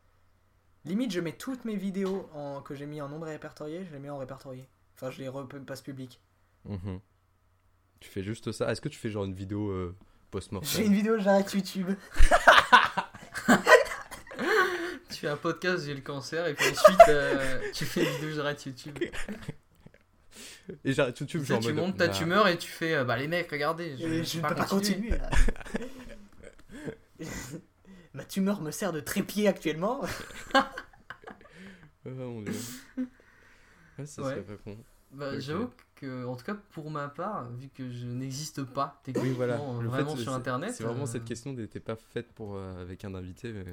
Limite, je mets toutes mes vidéos en... que j'ai mis en nombre répertorié, je les mets en répertorié. Enfin, je les repasse public. Mhm. Tu fais juste ça. Est-ce que tu fais genre une vidéo euh, J'ai une vidéo, j'arrête YouTube. Tu fais un podcast, j'ai le cancer, et puis ensuite euh, tu fais une vidéo, j'arrête YouTube. Et j'arrête YouTube, genre en tu mode, montes ta bah, tumeur et tu fais euh, bah les mecs, regardez. Je ne peux pas continuer. là. Ma tumeur me sert de trépied actuellement. oh mon dieu. Ouais, ça Ouais. serait pas con. Bah. J'avoue que, en tout cas pour ma part, vu que je n'existe pas Oui, techniquement voilà. euh, Le vraiment fait, sur c'est- internet. C'est vraiment euh, cette question n'était pas faite pour euh, avec un invité mais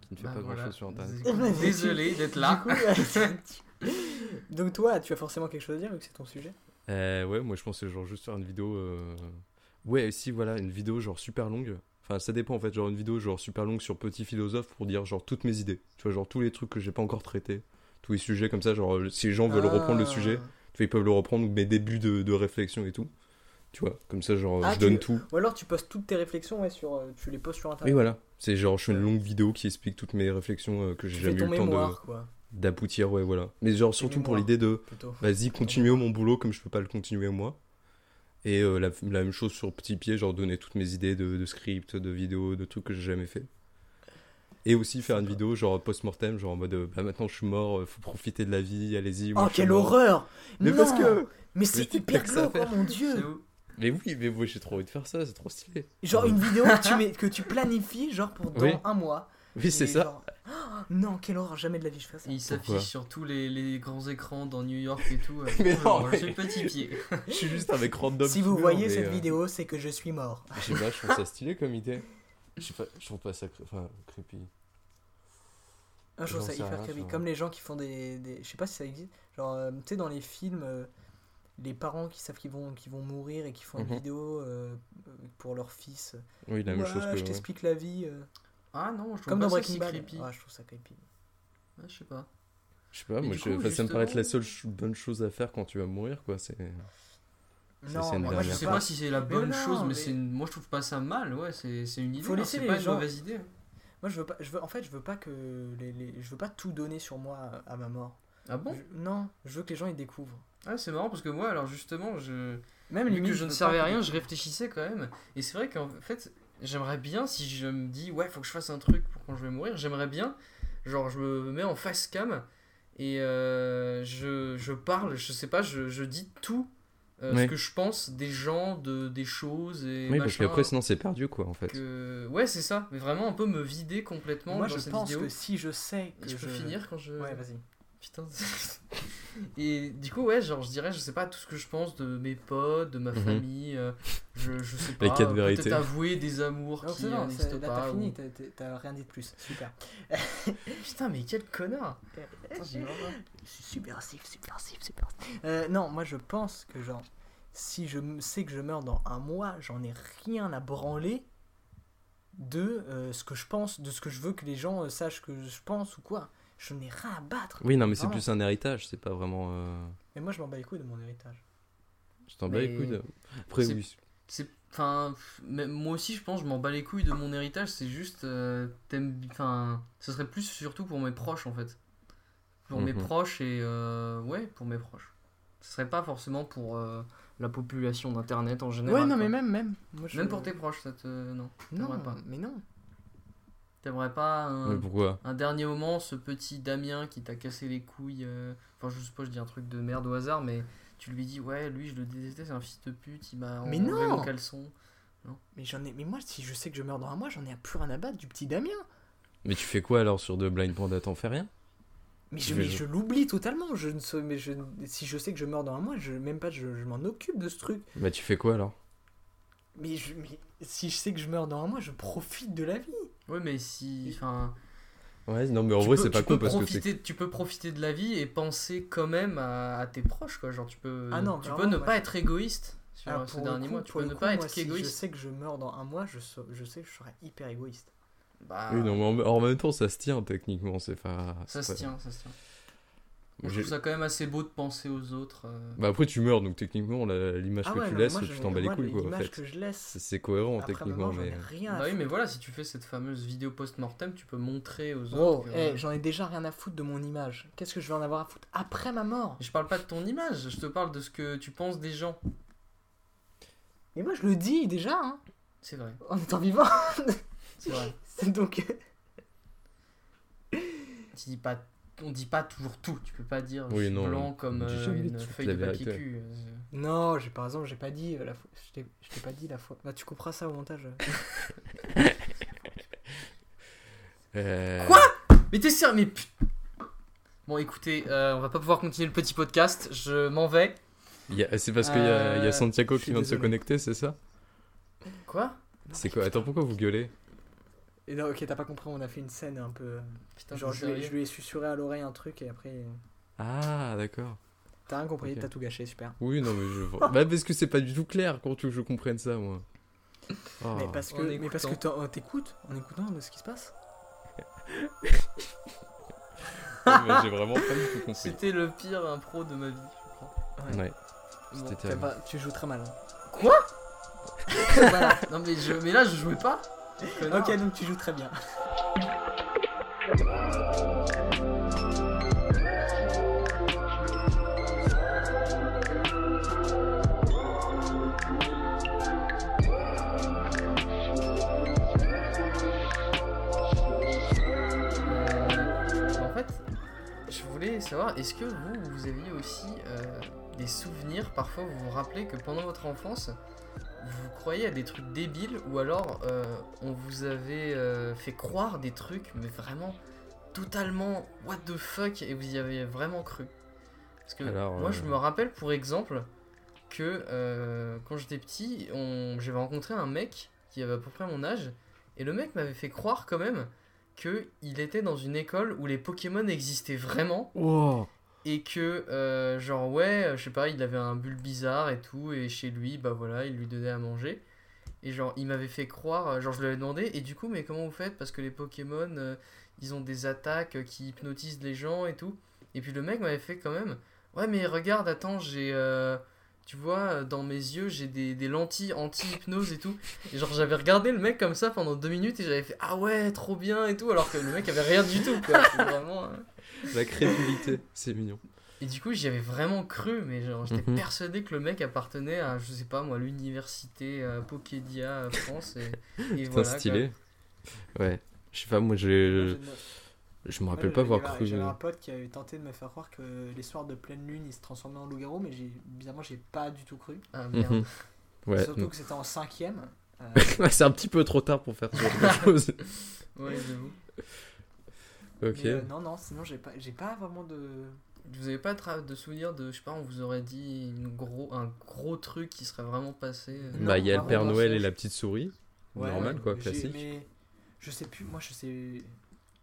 qui ne fait bah, pas grand voilà. chose sur internet. Désolé- Désolé d'être là. Coup, Donc toi, tu as forcément quelque chose à dire vu que c'est ton sujet? Euh, ouais, moi je pensais genre juste faire une vidéo. euh, Ouais, si voilà, une vidéo genre super longue. Enfin, ça dépend en fait, genre une vidéo genre super longue sur Petit Philosophe pour dire genre toutes mes idées. Tu vois, genre tous les trucs que j'ai pas encore traités. Tous les sujets comme ça, genre si les gens veulent reprendre le Ah. sujet, ils peuvent le reprendre ou mes débuts de, de réflexion et tout. Tu vois, comme ça, genre Ah, je donne tout. Ou alors tu postes toutes tes réflexions ouais, sur, euh, tu les postes sur Oui, internet. voilà. C'est genre, je fais une longue vidéo qui explique toutes mes réflexions euh, que j'ai jamais eu le temps de- quoi, d'aboutir, ouais, voilà. Mais genre surtout pour l'idée de vas-y, continuer mon boulot comme je peux pas le continuer moi. Et euh, la, la même chose sur Petit Pied, genre donner toutes mes idées de, de script, de vidéos, de trucs que j'ai jamais fait. Et aussi faire une vidéo genre post-mortem, genre en mode euh, bah maintenant je suis mort, euh, faut profiter de la vie, allez-y. Oh, quelle horreur Mais Non parce que. Mais c'est hyper glauque, oh mon dieu Mais oui, mais moi j'ai trop envie de faire ça, c'est trop stylé. Genre une vidéo que tu, mets, que tu planifies genre pour dans Oui. un mois. Oui, c'est ça. genre, oh, non, quelle horreur, jamais de la vie je fais ça. Et il s'affiche sur tous les, les grands écrans dans New York et tout. euh, Mais non, je suis petit pied. Je suis juste avec random. Si vous voyez mais, cette euh, vidéo, c'est que je suis mort. Je sais pas, je trouve ça stylé comme idée. Je sais pas, je trouve pas ça enfin, creepy. Ah, je trouve J'en ça hyper rien, creepy. Comme les gens qui font des, des- Je sais pas si ça existe. Genre, euh, tu sais, dans les films, euh, les parents qui savent qu'ils vont, qu'ils vont mourir et qui font une Mhm. vidéo euh, pour leur fils. Oui, la même Ouais, chose que. je t'explique la vie. euh, Ah non, je trouve Comme pas dans ça Breaking si Bad. creepy. Ouais, je trouve ça creepy. Ouais, je sais pas. Je sais pas, moi, du je- coup, enfin, ça me paraît être la seule ch- bonne chose à faire quand tu vas mourir, quoi. C'est. Non, une moi, je sais pas si c'est la bonne non, chose, mais, mais- c'est une... moi je trouve pas ça mal, ouais, c'est une idée. Faut hein, laisser pas une gens- mauvaise idée. Moi, je veux pas. Je veux, en fait, je veux pas que les, les- je veux pas tout donner sur moi à, à ma mort. Ah bon? Je- non, je veux que les gens ils découvrent. Ah, c'est marrant parce que moi, alors justement, je. Même Vu que je ne servais à rien, je réfléchissais quand même. Et c'est vrai qu'en fait, j'aimerais bien, si je me dis, ouais, faut que je fasse un truc pour quand je vais mourir, j'aimerais bien, genre, je me mets en face cam et euh, je, je parle, je sais pas, je, je dis tout euh, Ouais. ce que je pense des gens, de, des choses et Oui, parce machin, qu'après, sinon, c'est perdu, quoi, en fait. que... Ouais, c'est ça, mais vraiment un peu me vider complètement Moi, dans je cette pense vidéo. que si je sais que Et je peux finir quand je. Ouais, vas-y. Putain. Et du coup, ouais, genre, je dirais, je sais pas, tout ce que je pense de mes potes, de ma Mhm. famille, euh, je, je sais pas. Les quatre euh, vérités. Peut-être avouer des amours Non, qui c'est bon, c'est- n'existent là pas. t'as fini, t'as- t'as t'as rien dit de plus. Super. Putain, mais quel connard Putain, j'ai Subversif, subversif, subversif. Euh, non, moi je pense que genre, si je sais que je meurs dans un mois, j'en ai rien à branler de euh, ce que je pense, de ce que je veux que les gens euh, sachent que je pense ou quoi. Je n'ai rien à battre. Oui, non, mais c'est plus un héritage, c'est pas vraiment. euh, Mais moi je m'en bats les couilles de mon héritage. Je t'en bats les couilles. de- Après, oui. Enfin, moi aussi, je pense, je m'en bats les couilles de mon héritage, c'est juste. euh, Enfin, ce serait plus surtout pour mes proches en fait. Pour mes Mhm. proches et. euh, Ouais, pour mes proches. Ce serait pas forcément pour euh, la population d'internet en général. Ouais, non, quoi. mais même, même. Moi, je- Même pour tes proches, ça te. Non. Non, pas. mais non. T'aimerais pas un, Mais pourquoi? un dernier moment, ce petit Damien qui t'a cassé les couilles. euh, Enfin, je sais pas, je dis un truc de merde au hasard, mais tu lui dis, ouais, lui, je le détestais, c'est un fils de pute, il m'a Mais enlevé non mon caleçon. Mais j'en ai. Mais moi, si je sais que je meurs dans un mois, j'en ai plus rien à battre du petit Damien. Mais tu fais quoi alors sur de Blind Panda? T'en fais rien? Mais Je je, mais l'oublie totalement. Je ne sais, mais je, si je sais que je meurs dans un mois, je même pas, je, je m'en occupe de ce truc. Bah, tu fais quoi alors? Mais, je, mais si je sais que je meurs dans un mois, je profite de la vie. Ouais, mais si. Enfin. Ouais, non, mais en tu vrai, peux- c'est pas con parce que Tu peux profiter de la vie et penser quand même à, à tes proches, quoi. Genre, tu peux, Ah non, tu peux ne moi, pas je- être égoïste sur ces derniers coup- mois. Tu peux ne coup, pas moi, être si je sais que je meurs dans un mois, je, je sais que je serai hyper égoïste. Bah, Oui, non, mais en, en même temps, ça se tient techniquement, c'est pas. ça c'est se pas- tient, ça se tient. Moi, je trouve ça quand même assez beau de penser aux autres. euh. Bah, après, tu meurs, donc techniquement, l'image Ah que ouais, tu laisses, moi, tu t'en bats les couilles, quoi, en L'image fait. que je laisse. C'est cohérent Après techniquement, mais. rien à Bah oui, mais voilà, si tu fais cette fameuse vidéo post-mortem, tu peux montrer aux Oh, autres. que- eh, j'en ai déjà rien à foutre de mon image. Qu'est-ce que je vais en avoir à foutre après ma mort? Je parle pas de ton image, je te parle de ce que tu penses des gens. Mais moi, je le dis déjà, hein, C'est vrai, en étant vivant. c'est vrai. C'est donc. Tu dis pas, on dit pas toujours tout. Tu peux pas dire Oui, je suis non, blanc comme euh, jamais une feuille de papier cul. euh, Non, j'ai par exemple, j'ai pas dit euh, la fois. Je t'ai je t'ai pas dit la fois. Bah, tu couperas ça au montage. Euh, Quoi? Mais t'es sérieux Mais Bon, écoutez, euh, on va pas pouvoir continuer le petit podcast. Je m'en vais. C'est parce qu'il y, y a Santiago qui vient de se connecter, c'est ça? Quoi? C'est quoi? Attends, pourquoi vous gueulez? Et non, ok, t'as pas compris, on a fait une scène un peu. euh, Putain, genre, je lui, ai- sérieux je lui ai susurré à l'oreille un truc et après. euh, Ah, d'accord. T'as rien compris, t'as tout gâché, super. Oui, non, mais je vois. bah, parce que c'est pas du tout clair quand tu veux que je comprenne ça, moi. Oh. Mais parce que, mais parce euh, t'écoutes en écoutant de ce qui se passe. J'ai vraiment pas du tout compris. C'était le pire impro de ma vie, je crois. Ouais, Bon, c'était T'as terrible. pas- tu joues très mal. hein. voilà. Non mais, je, mais là je jouais pas. Ok, donc tu joues très bien. Euh, en fait, je voulais savoir, est-ce que vous, vous aviez aussi euh, des souvenirs, parfois vous vous rappelez que pendant votre enfance, vous croyez à des trucs débiles ou alors euh, on vous avait euh, fait croire des trucs, mais vraiment totalement what the fuck et vous y avez vraiment cru? Parce que Alors, moi euh, je me rappelle pour exemple que euh, quand j'étais petit, on... j'avais rencontré un mec qui avait à peu près mon âge et le mec m'avait fait croire quand même que il était dans une école où les Pokémon existaient vraiment Wow. Et que euh, genre ouais, je sais pas, il avait un bulle bizarre et tout et chez lui bah voilà, il lui donnait à manger et genre il m'avait fait croire, euh, genre je lui avais demandé et du coup mais comment vous faites? Parce que les Pokémon euh, ils ont des attaques qui hypnotisent les gens et tout et puis le mec m'avait fait quand même ouais mais regarde attends j'ai tu vois, dans mes yeux, j'ai des, des lentilles anti-hypnose et tout. Et genre, j'avais regardé le mec comme ça pendant deux minutes et j'avais fait Ah ouais, trop bien et tout, alors que le mec avait rien du tout, quoi. Vraiment. La crédulité, c'est mignon. Et du coup, j'y avais vraiment cru, mais genre, j'étais Mhm. persuadé que le mec appartenait à, je sais pas moi, l'université euh, Pokédia euh, France. Et, et Putain, voilà. quoi. stylé. Ouais. Je sais pas, moi, j'ai. Je me Ouais, rappelle pas avoir cru. J'avais un pote qui avait tenté de me faire croire que les soirs de pleine lune il se transformait en loup-garou, mais bizarrement j'ai pas du tout cru. Ah merde. Mhm. Ouais. Surtout que c'était en cinquième. Euh, c'est un petit peu trop tard pour faire ce genre de choses. Ouais, j'avoue. Ok. mais, euh, non, non, sinon j'ai pas, j'ai pas vraiment de. Vous avez pas de, tra- de souvenir de, je sais pas, on vous aurait dit une gros, un gros truc qui serait vraiment passé euh, Non, bah, il y a le Père Noël et la petite souris. Ouais, Normal, ouais, quoi, classique. Mais je sais plus, moi je sais.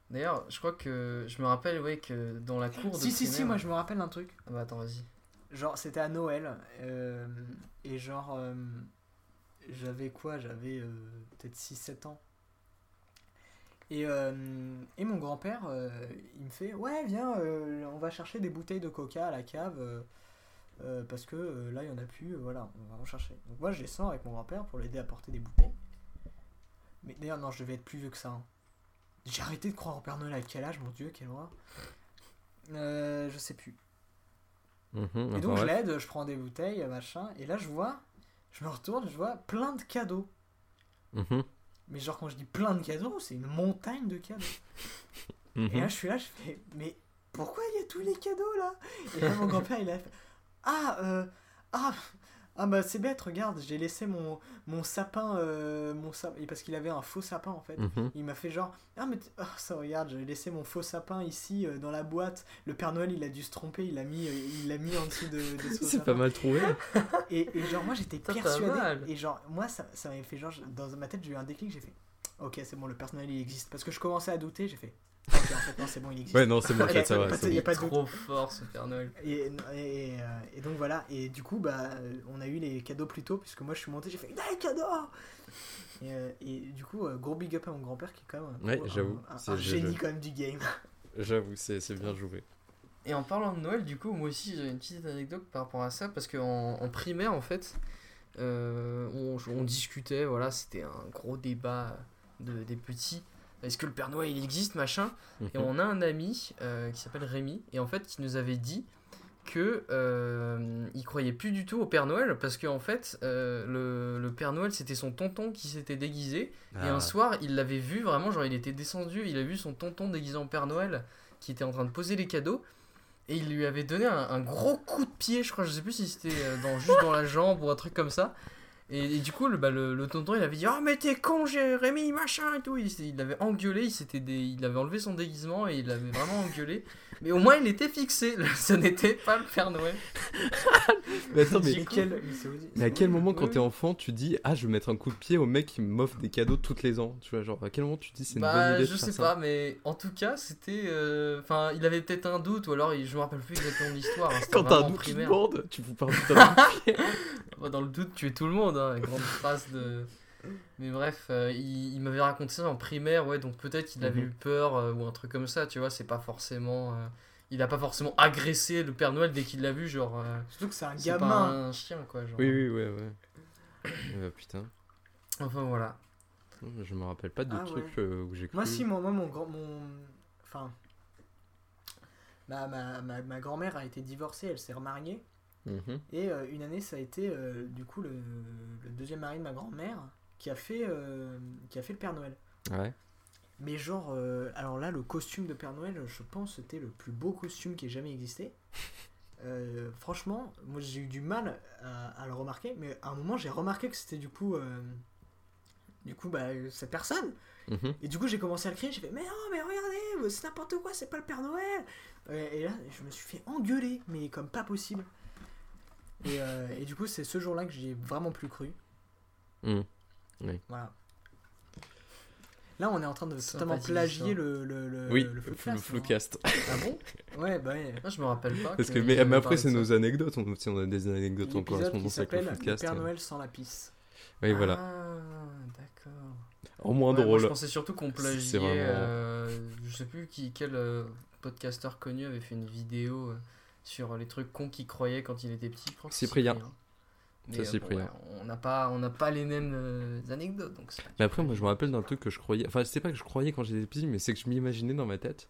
D'ailleurs, je crois que je me rappelle ouais, que dans la cour de Si, si, si, moi je me rappelle un truc. Ah bah attends, vas-y. Genre, c'était à Noël. euh, et genre, euh, j'avais quoi? J'avais euh, peut-être 6-7 ans. Et, euh, et mon grand-père, euh, il me fait Ouais, viens, euh, on va chercher des bouteilles de coca à la cave. parce que là, il y en a plus. voilà, on va en chercher. Donc, moi, je descends avec mon grand-père pour l'aider à porter des bouteilles. Mais d'ailleurs, non, je devais être plus vieux que ça. hein. J'ai arrêté de croire au Père Noël à quel âge, mon Dieu, quelle horreur. Je sais plus. Mhm, Et donc je l'aide, je prends des bouteilles, machin, et là je vois, je me retourne, je vois plein de cadeaux. Mhm, Mais genre quand je dis plein de cadeaux, c'est une montagne de cadeaux. mhm. Et là je suis là, je fais, mais pourquoi il y a tous les cadeaux là? Et là mon grand-père il a fait, ah, euh, ah, ah bah c'est bête, regarde, j'ai laissé mon, mon sapin, euh, mon sapin, parce qu'il avait un faux sapin en fait. Mhm. Il m'a fait genre ah mais ah, ça regarde j'ai laissé mon faux sapin ici euh, dans la boîte le Père Noël il a dû se tromper il l'a mis euh, il l'a mis en dessous de, de ce C'est pas mal trouvé. Et, et genre, moi j'étais persuadé. Et genre, moi ça, ça m'avait fait genre, dans ma tête, j'ai eu un déclic, j'ai fait Ok, c'est bon, le personnel il existe. Parce que je commençais à douter, j'ai fait Ok, en fait, non, c'est bon, il existe. Ouais, non, c'est bon, en fait, ça va. pas- c'est y a pas de doute. trop fort ce Père Noël. Et, et, euh, et donc voilà, et du coup, bah, euh, on a eu les cadeaux plus tôt, puisque moi je suis monté, j'ai fait Des cadeaux et, euh, et du coup, gros big up à mon grand-père qui est quand même un, Ouais, un- j'avoue, un, c'est- un je- génie quand même du game. J'avoue, c'est c'est bien joué. Et en parlant de Noël, du coup, moi aussi j'ai une petite anecdote par rapport à ça, parce qu'en en primaire, en fait, euh, on, on discutait, voilà, c'était un gros débat de, des petits. Est-ce que le Père Noël il existe, machin Et Mhm. on a un ami euh, qui s'appelle Rémi, et en fait, qui nous avait dit que euh, il croyait plus du tout au Père Noël, parce qu'en fait, euh, le, le Père Noël c'était son tonton qui s'était déguisé, et Ah. un soir, il l'avait vu vraiment, genre il était descendu, il a vu son tonton déguisé en Père Noël qui était en train de poser les cadeaux. Et il lui avait donné un, un gros coup de pied, je crois, je sais plus si c'était euh, dans, juste dans la jambe ou un truc comme ça. Et, et du coup, le, bah, le, le tonton il avait dit Oh, mais t'es con, j'ai Rémi, machin et tout. Il, il l'avait engueulé, il, s'était dé- il avait enlevé son déguisement et il l'avait vraiment engueulé. Mais au moins, il était fixé, ce n'était pas le Père Noël. Mais attends, mais, coup- quel- à quel moment, quand Oui. t'es enfant, tu dis Ah, je vais mettre un coup de pied au mec qui m'offre des cadeaux tous les ans Tu vois, genre, à quel moment tu dis c'est une bonne Bah, idée je de sais ça pas, mais en tout cas, c'était. euh, Enfin, il avait peut-être un doute, ou alors je me rappelle plus exactement de l'histoire. hein, Quand t'as un doute primaire. tu peux pas putain Bah, Dans le doute, tuer tout le monde, hein, grande phrase de. Mais bref, euh, il, il m'avait raconté ça en primaire, ouais, donc peut-être qu'il avait Mhm. eu peur euh, ou un truc comme ça, tu vois, c'est pas forcément. euh, il a pas forcément agressé le Père Noël dès qu'il l'a vu, genre. euh, Surtout que c'est un c'est pas gamin. un chien, quoi. Genre. Oui, oui, ouais, ouais. Euh, putain, Enfin voilà. je me rappelle pas de Ah, trucs ouais. euh, où j'ai cru. Moi, si, moi, moi, mon grand. Mon... Enfin. Ma, ma, ma, ma grand-mère a été divorcée, elle s'est remariée. Mhm. Et euh, une année, ça a été euh, du coup le, le deuxième mari de ma grand-mère qui a fait euh, qui a fait le Père Noël. Ouais. Mais genre, alors là, le costume de Père Noël, je pense, c'était le plus beau costume qui ait jamais existé. Franchement, moi j'ai eu du mal à, à le remarquer, mais à un moment j'ai remarqué que c'était du coup, du coup, bah, cette personne. Mhm. Et du coup, j'ai commencé à le crier. J'ai fait, mais non, mais regardez, c'est n'importe quoi, c'est pas le Père Noël. Et là, je me suis fait engueuler, mais comme pas possible. Et, euh, et du coup, c'est ce jour-là que j'ai vraiment plus cru. Voilà. Là, on est en train de totalement plagier le, le, le, Oui, le le, hein. Ah bon? Ouais, bah ouais. Moi, je me rappelle pas. Parce que, mais, après, c'est nos anecdotes. On, si on a des anecdotes en L'épisode qui correspondance avec le Floodcast. Père Noël sans la pisse. Oui, voilà. Ah, d'accord. En moins Ouais, moi, drôle. je pensais surtout qu'on C'est plagiait. vraiment- euh, je sais plus qui, quel euh, podcasteur connu avait fait une vidéo euh, sur les trucs cons qu'il croyait quand il était petit. Je crois que c'est Cyprien. Mais, C'est euh, bon, ouais, on n'a pas, on n'a pas les mêmes euh, anecdotes, donc Mais après, moi, je me rappelle d'un truc que je croyais. Enfin, c'est pas que je croyais quand j'étais petit, mais c'est que je m'imaginais dans ma tête.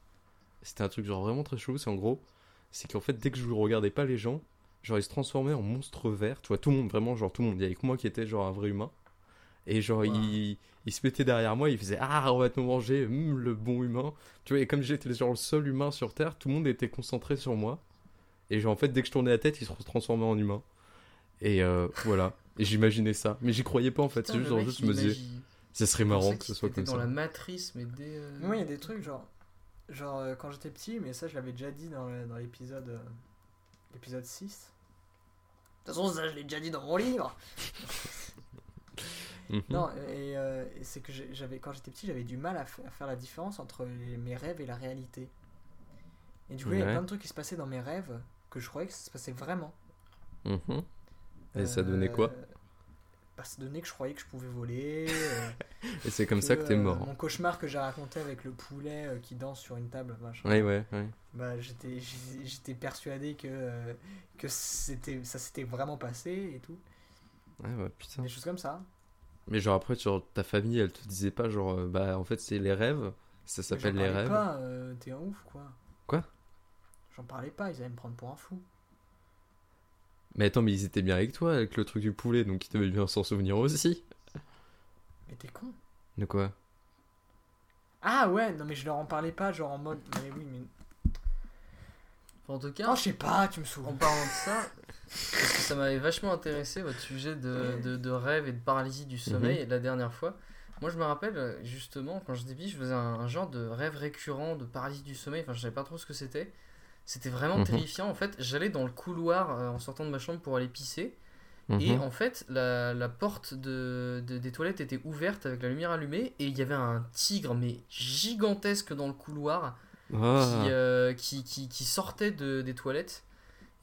C'était un truc genre vraiment très chelou. C'est en gros, c'est qu'en fait, dès que je regardais pas les gens, genre ils se transformaient en monstres verts. Tu vois, tout le monde, vraiment, genre tout le monde. Il y avait que moi qui était genre un vrai humain. Et genre, Wow. il, il se mettait derrière moi, il faisait Ah, on va te manger, hum, le bon humain. Tu vois, et comme j'étais genre le seul humain sur Terre, tout le monde était concentré sur moi. Et genre, en fait, dès que je tournais la tête, il se transformait en humain. Et euh, voilà. Et j'imaginais ça. Mais j'y croyais pas en fait. C'est juste, genre, juste il me disais, ça serait je marrant que ce soit était comme dans ça. la matrice, mais dès. euh, Moi, il y a des trucs genre. Genre, euh, quand j'étais petit, mais ça, je l'avais déjà dit dans dans l'épisode. euh, l'épisode 6. De toute façon, ça, je l'ai déjà dit dans mon livre. Non, et, euh, et c'est que j'avais, quand j'étais petit, j'avais du mal à, faire la différence entre les- mes rêves et la réalité. Et du coup, il y a plein de trucs qui se passaient dans mes rêves que je croyais que ça se passait vraiment. Mhm. Et ça donnait quoi Euh, bah, Ça donnait que je croyais que je pouvais voler. euh, Et c'est comme ça que t'es euh, mort. Mon cauchemar que j'ai raconté avec le poulet euh, qui danse sur une table, machin. Ouais, ouais, ouais. Bah, j'étais, j'étais persuadé que, euh, que c'était, ça s'était vraiment passé et tout. Ouais, ouais, putain. Des choses comme ça. Mais genre après, genre, ta famille, elle te disait pas, genre, euh, bah en fait, c'est les rêves. Ça s'appelle les rêves. pas, euh, t'es un ouf quoi. Quoi? J'en parlais pas, ils allaient me prendre pour un fou. Mais attends, mais ils étaient bien avec toi, avec le truc du poulet, donc ils devaient bien s'en souvenir aussi. Mais t'es con. De quoi? Ah ouais, non mais je leur en parlais pas, genre en mode. Mais oui, mais. En tout cas, Oh, je sais pas, tu me en souviens. parlant de ça, parce que ça m'avait vachement intéressé votre sujet de, de, de rêve et de paralysie du sommeil la dernière fois. Moi, je me rappelle justement quand j'étais petit, je faisais un, un genre de rêve récurrent de paralysie du sommeil. Enfin, je savais pas trop ce que c'était. C'était vraiment Mhm. terrifiant. En fait, j'allais dans le couloir euh, en sortant de ma chambre pour aller pisser. Mhm. Et en fait, la, la porte de, de- des toilettes était ouverte avec la lumière allumée. Et il y avait un tigre, mais gigantesque dans le couloir Ah. qui, euh, qui, qui, qui sortait de, des toilettes.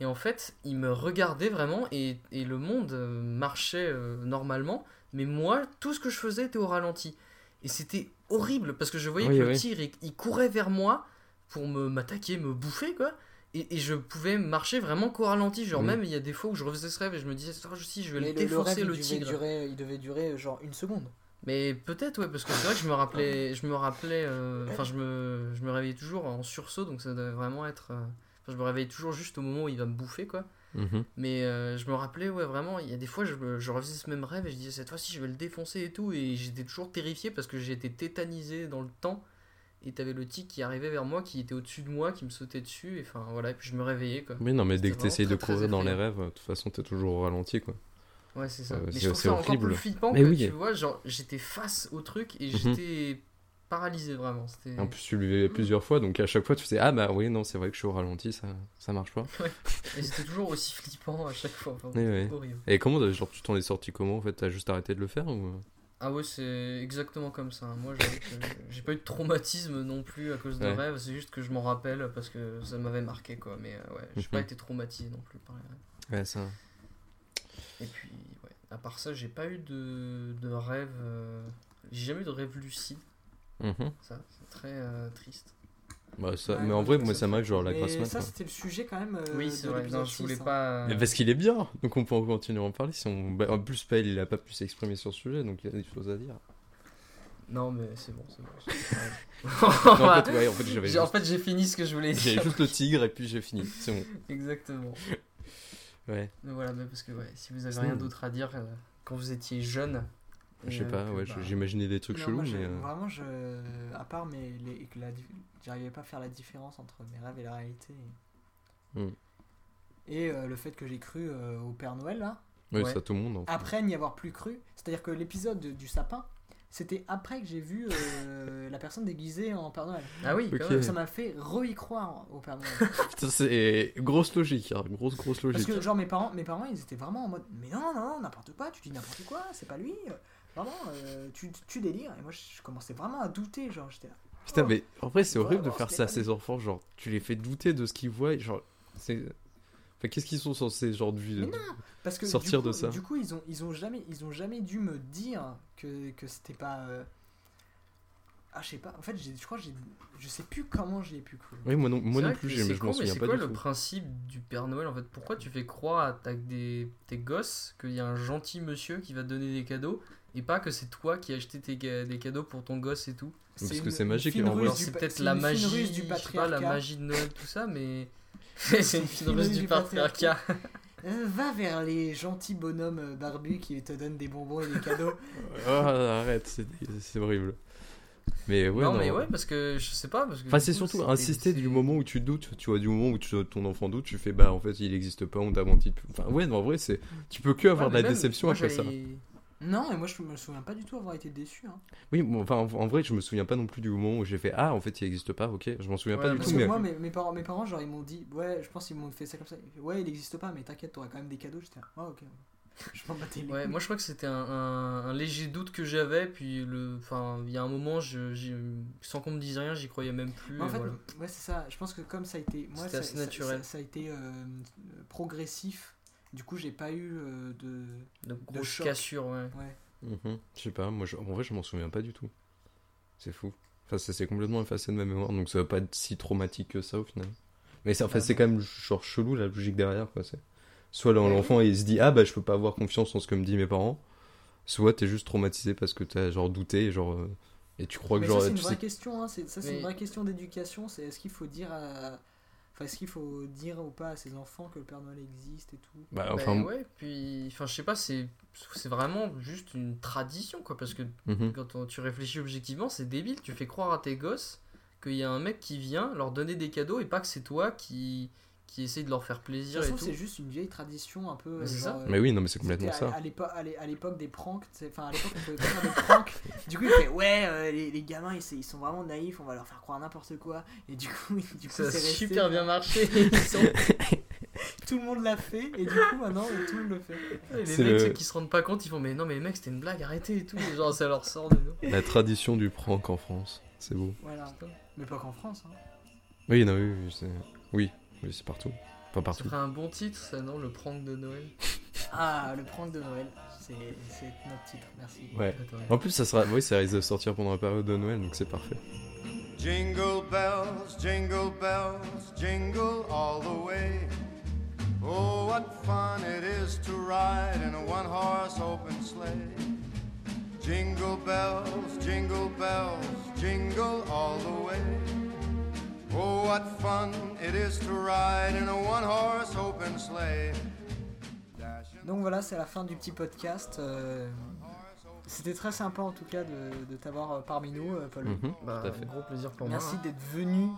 Et en fait, il me regardait vraiment et, et le monde euh, marchait euh, normalement. Mais moi, tout ce que je faisais était au ralenti. Et c'était horrible parce que je voyais Oui, que le tigre, il, il courait vers moi pour me m'attaquer, me bouffer, quoi. Et, et je pouvais marcher vraiment qu'au ralenti. Genre, Oui. même il y a des fois où je refaisais ce rêve et je me disais, oh, si, je vais le le, le rêve, défoncer il, le devait tigre. durer, il devait durer genre une seconde. Mais peut-être ouais parce que c'est vrai que je me rappelais je me rappelais euh, enfin je me je me réveillais toujours en sursaut donc ça devait vraiment être euh, je me réveillais toujours juste au moment où il va me bouffer quoi Mhm. mais euh, je me rappelais ouais vraiment il y a des fois je, je refaisais ce même rêve et je disais cette fois-ci je vais le défoncer et tout et j'étais toujours terrifié parce que j'étais tétanisé dans le temps et t'avais le tic qui arrivait vers moi qui était au-dessus de moi qui me sautait dessus et enfin voilà et puis je me réveillais quoi Mais non, mais dès que t'essayes de courir dans les rêves, de toute façon, t'es toujours au ralenti, quoi. Ouais, c'est ça. Euh, mais c'est- je trouve ça encore horrible. plus flippant Mais que oui. tu vois, genre j'étais face au truc et Mhm. j'étais paralysé vraiment. C'était. En plus, tu le vivais plusieurs fois, donc à chaque fois, tu faisais Ah bah oui, non, c'est vrai que je suis au ralenti, ça, ça marche pas. Et c'était toujours aussi flippant à chaque fois. Enfin, Ouais, ouais. horrible. Et comment, genre, tu t'en es sorti comment en fait? T'as juste arrêté de le faire ou... Ah ouais, c'est exactement comme ça. Moi, j'avoue que j'ai pas eu de traumatisme non plus à cause de Ouais. rêves. C'est juste que je m'en rappelle parce que ça m'avait marqué quoi. Mais euh, ouais, j'ai Mhm. pas été traumatisé non plus par les rêves. Ouais, ça. Et puis, ouais. À part ça, j'ai pas eu de, de rêve. euh, J'ai jamais eu de rêve lucide. Mhm. Ça, c'est très euh, triste. Bah, ça... Ouais, mais en vrai, moi, ça m'arrive, genre, la mat. ça, c'était le sujet quand même. euh, oui, c'est vrai. Non, je voulais 6, hein. pas. Mais parce qu'il est bien, donc on peut en continuer à en parler. Si on... bah, en plus, Pell, il a pas pu s'exprimer sur ce sujet, donc il y a des choses à dire. Non, mais c'est bon, c'est bon. Non, en fait, ouais, en fait, j'avais J'ai- en juste... fait, j'ai fini ce que je voulais j'avais dire. juste le tigre et puis j'ai fini. C'est bon. Exactement. Ouais. Mais voilà, mais parce que ouais, si vous avez rien d'autre à dire euh, quand vous étiez jeune. Je sais euh, pas, ouais, bah, j'imaginais des trucs Non, chelous, moi, mais. euh, Vraiment, je... à part mes... les... que la... j'arrivais pas à faire la différence entre mes rêves et la réalité. Hmm. Et euh, le fait que j'ai cru euh, au Père Noël, là, Ouais, Ouais. ça, tout le monde. en fait. après n'y avoir plus cru, c'est-à-dire que l'épisode de- du sapin, c'était après que j'ai vu euh, la personne déguisée en Père Noël. Ah oui, quand Ok. même. Ça m'a fait re-y croire au Père Noël. Putain, c'est grosse logique, hein, grosse, grosse Parce logique. que, genre, mes parents, mes parents, ils étaient vraiment en mode Mais non, non, n'importe quoi, tu dis n'importe quoi, c'est pas lui. Vraiment, euh, tu, tu délires. Et moi, je, je commençais vraiment à douter. Genre, j'étais là. Putain, Oh. mais en vrai, c'est horrible de Vraiment, faire ça à pas ses du- enfants. Genre, tu les fais douter de ce qu'ils voient. Genre, c'est. Enfin, qu'est-ce qu'ils sont censés, genre, du... Mais non, Parce que Sortir du coup, de ça. Du coup, ils ont, ils ont jamais, ils ont jamais dû me dire que, que c'était pas. euh, Ah, je sais pas. En fait, je crois que j'ai, je sais plus comment j'y ai pu cru. Oui, moi non, moi C'est non plus, c'est mais je m'en con, mais souviens c'est pas quoi du le tout. principe du Père Noël en fait? Pourquoi tu fais croire à ta- des, tes gosses qu'il y a un gentil monsieur qui va te donner des cadeaux et pas que c'est toi qui as acheté tes, des cadeaux pour ton gosse et tout Parce que c'est magique, c'est peut-être c'est la magie, du je sais pas, la magie de Noël, tout ça, mais c'est une fine ruse du patriarcat. Euh, va vers les gentils bonhommes euh, barbus qui te donnent des bonbons et des cadeaux. Ah, arrête, c'est c'est horrible. Mais ouais, non, non. mais ouais, parce que je sais pas. Parce que Enfin, c'est coup, surtout insister du moment où tu doutes, tu vois, du moment où tu- ton enfant doute, tu fais bah en fait il existe pas, on t'a menti. Enfin, ouais, non, en vrai, c'est. Tu peux que avoir Ouais, de la même, déception moi, après ça. Non, et moi je me souviens pas du tout avoir été déçu. Hein. Oui, bon, enfin, en, en vrai, je me souviens pas non plus du moment où j'ai fait ah en fait il existe pas, ok, je m'en souviens Ouais, pas du tout, Parce que mais. moi, mes, mes parents, mes parents, genre, ils m'ont dit, ouais, je pense qu'ils m'ont fait ça comme ça. Ouais, il existe pas, mais t'inquiète, t'auras quand même des cadeaux. J'étais ah, ok. Je m'en battais les Ouais, moi je crois que c'était un, un- un léger doute que j'avais, puis le, enfin, il y a un moment, je, sans qu'on me dise rien, j'y croyais même plus. Mais en fait, voilà. ouais, c'est ça. Je pense que comme ça a été, moi, C'était ça, assez ça- naturel. ça- ça a été euh, progressif. Du coup, j'ai pas eu euh, de. De grosses choc. cassures, ouais. Ouais. Mhm. Je sais pas, moi je- en vrai je m'en souviens pas du tout. C'est fou. Enfin, ça s'est complètement effacé de ma mémoire, donc ça va pas être si traumatique que ça au final. Mais c'est enfin, Ouais, c'est bon. quand même genre chelou la logique derrière quoi. C'est soit l'en- Ouais. l'enfant il se dit ah bah je peux pas avoir confiance en ce que me disent mes parents, soit t'es juste traumatisé parce que t'as genre douté et genre euh, et tu crois que Mais genre ça, c'est une tu vraie question. hein, c'est- Ça, c'est une vraie question d'éducation. C'est est-ce qu'il faut dire à. Enfin, est-ce qu'il faut dire ou pas à ses enfants que le Père Noël existe et tout? Bah Ben enfin ouais, puis, enfin, je sais pas, c'est, c'est vraiment juste une tradition, quoi, parce que mhm. quand on- tu réfléchis objectivement, c'est débile. Tu fais croire à tes gosses qu'il y a un mec qui vient leur donner des cadeaux et pas que c'est toi qui, qui essaye de leur faire plaisir et c'est juste une vieille tradition un peu. Mais c'est genre, ça. euh, Mais oui non mais c'est complètement à, ça. à l'époque, des pranks, c'est- enfin à l'époque on pouvait pas faire des pranks. Du coup il fait ouais euh, les, les gamins ils, ils sont vraiment naïfs, on va leur faire croire n'importe quoi. Et du coup, du coup Ça a super bien marché. Sont- Tout le monde l'a fait et du coup maintenant tout le monde le fait. Et les mecs le- ceux qui se rendent pas compte, ils font mais non mais mec c'était une blague, arrêtez et tout. Genre ça leur sort de nous. La tradition du prank en France, c'est beau. Voilà. Mais pas qu'en France. Hein. Oui non oui oui oui oui c'est partout. Pas Ça partout. ferait un bon titre ça non le prank de Noël? Ah le prank de Noël, c'est notre titre, merci. Ouais. En plus ça sera oui ça risque de sortir pendant la période de Noël donc c'est parfait. Jingle bells, jingle bells, jingle all the way. Oh, what fun it is to ride in a one horse open sleigh. Jingle bells, jingle bells, jingle all the way. Oh, what fun it is to ride in a one horse open sleigh. Donc voilà, c'est la fin du petit podcast. euh, C'était très sympa en tout cas de, de t'avoir euh, parmi nous, euh, Paul. Bah, tout à fait. gros plaisir pour Merci moi. d'être venu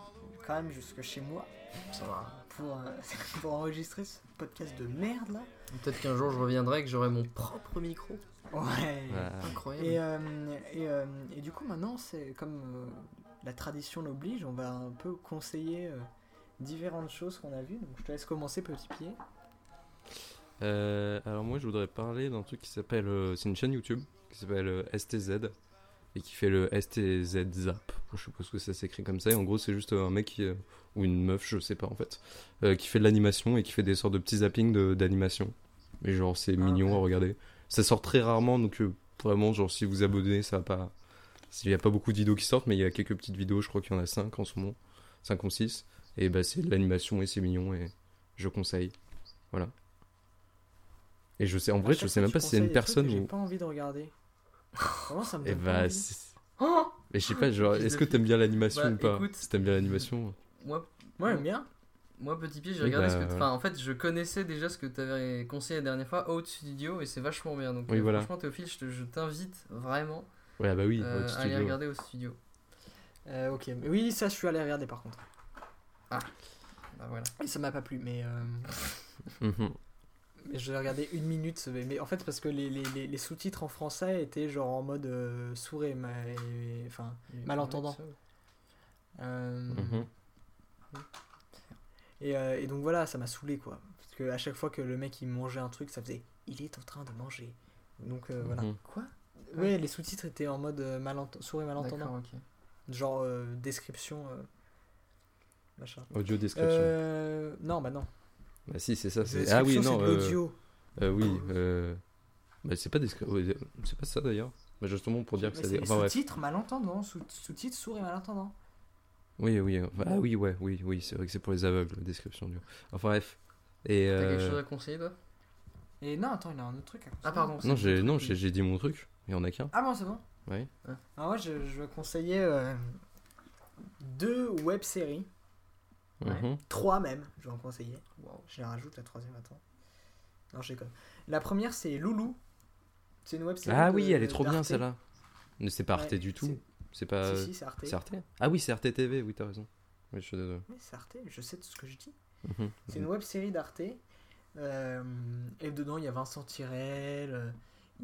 quand même jusque chez moi. Ça va. pour, euh, pour enregistrer ce podcast de merde là. Peut-être qu'un jour je reviendrai et que j'aurai mon propre micro. Ouais. Incroyable. Et, euh, et, euh, et du coup maintenant c'est comme euh, la tradition l'oblige, on va un peu conseiller euh, différentes choses qu'on a vues. Donc je te laisse commencer petit pied. Euh, alors moi je voudrais parler d'un truc qui s'appelle euh, c'est une chaîne YouTube qui s'appelle STZ et qui fait le STZ Zap je suppose que ça s'écrit comme ça et en gros c'est juste un mec qui, ou une meuf je sais pas en fait qui fait de l'animation et qui fait des sortes de petits zappings d'animation mais genre c'est mignon ouais. à regarder ça sort très rarement donc vraiment genre si vous abonnez ça va pas il y a pas beaucoup de vidéos qui sortent mais il y a quelques petites vidéos je crois qu'il y en a 5 en ce moment 5 ou 6 et bah c'est de l'animation et c'est mignon et je conseille voilà et je sais, en vrai, je sais même pas si c'est une personne ou. J'ai pas envie de regarder. Comment ça me Et donne bah, Oh mais je sais pas, genre, est-ce que t'aimes bien l'animation Bah, ou pas écoute. Si t'aimes bien l'animation. Moi, Moi j'aime bien. moi, petit pied, j'ai Oui, regardé bah, ce que. voilà. En fait, je connaissais déjà ce que tu avais conseillé la dernière fois, Out Studio, et c'est vachement bien. Donc, Oui, euh, voilà. franchement, Théophile, je t'invite vraiment Ouais, ah bah oui, euh, Studio. regarder au studio. Euh, ok, mais oui, ça je suis allé regarder par contre. Bah voilà. Et ça m'a pas plu, mais, euh, Mhm. mais je l'ai regardé une minute. Mais, mais en fait, parce que les, les, les, les sous-titres en français étaient genre en mode euh, sourd et, enfin. Malentendant. euh, Mhm. et, euh, et donc voilà, ça m'a saoulé quoi. Parce que à chaque fois que le mec il mangeait un truc, ça faisait il est en train de manger. Donc euh, voilà. Mhm. Quoi? Ouais, les sous-titres étaient en mode euh, malent... sourd et malentendant. D'accord, ok. Genre euh, description. euh, machin. Audio description. Euh, non, bah non. Bah si, c'est ça. c'est- Ah oui, non. c'est de euh, l'audio. euh, oui. euh, Bah, c'est pas descri- C'est pas ça d'ailleurs. Bah, justement pour dire que Mais ça. c'est Enfin, sous-titres malentendants. Sous- Sous-titres sourds et malentendants. Oui, oui. enfin, ah oui, ouais, oui, oui. C'est vrai que c'est pour les aveugles, la description du. Enfin bref. Et. T'as quelque chose à conseiller, toi? Et non, attends, il a un autre truc à. Ah, pardon. Non, j'ai non, j'ai dit mon truc. Il y en a qu'un. Ah bon, c'est bon Oui. Alors moi, je, je vais conseiller euh, deux web-séries. Ouais. Mhm. Trois même, je vais en conseiller. Je les rajoute la troisième, attends. Non, je déconne. La première, c'est Loulou. C'est une web-série. Ah de- oui, elle est trop bien d'Arte. celle-là. Mais c'est pas Arte Ouais, du tout. c'est- pas. Si, si, c'est Arte. C'est Arte Ah oui, c'est Arte TV, oui, t'as raison. Oui, je suis désolé. Oui, c'est Arte, je sais tout ce que je dis. Mhm. C'est une web série d'Arte. Euh, et dedans, il y a Vincent Tirel. euh,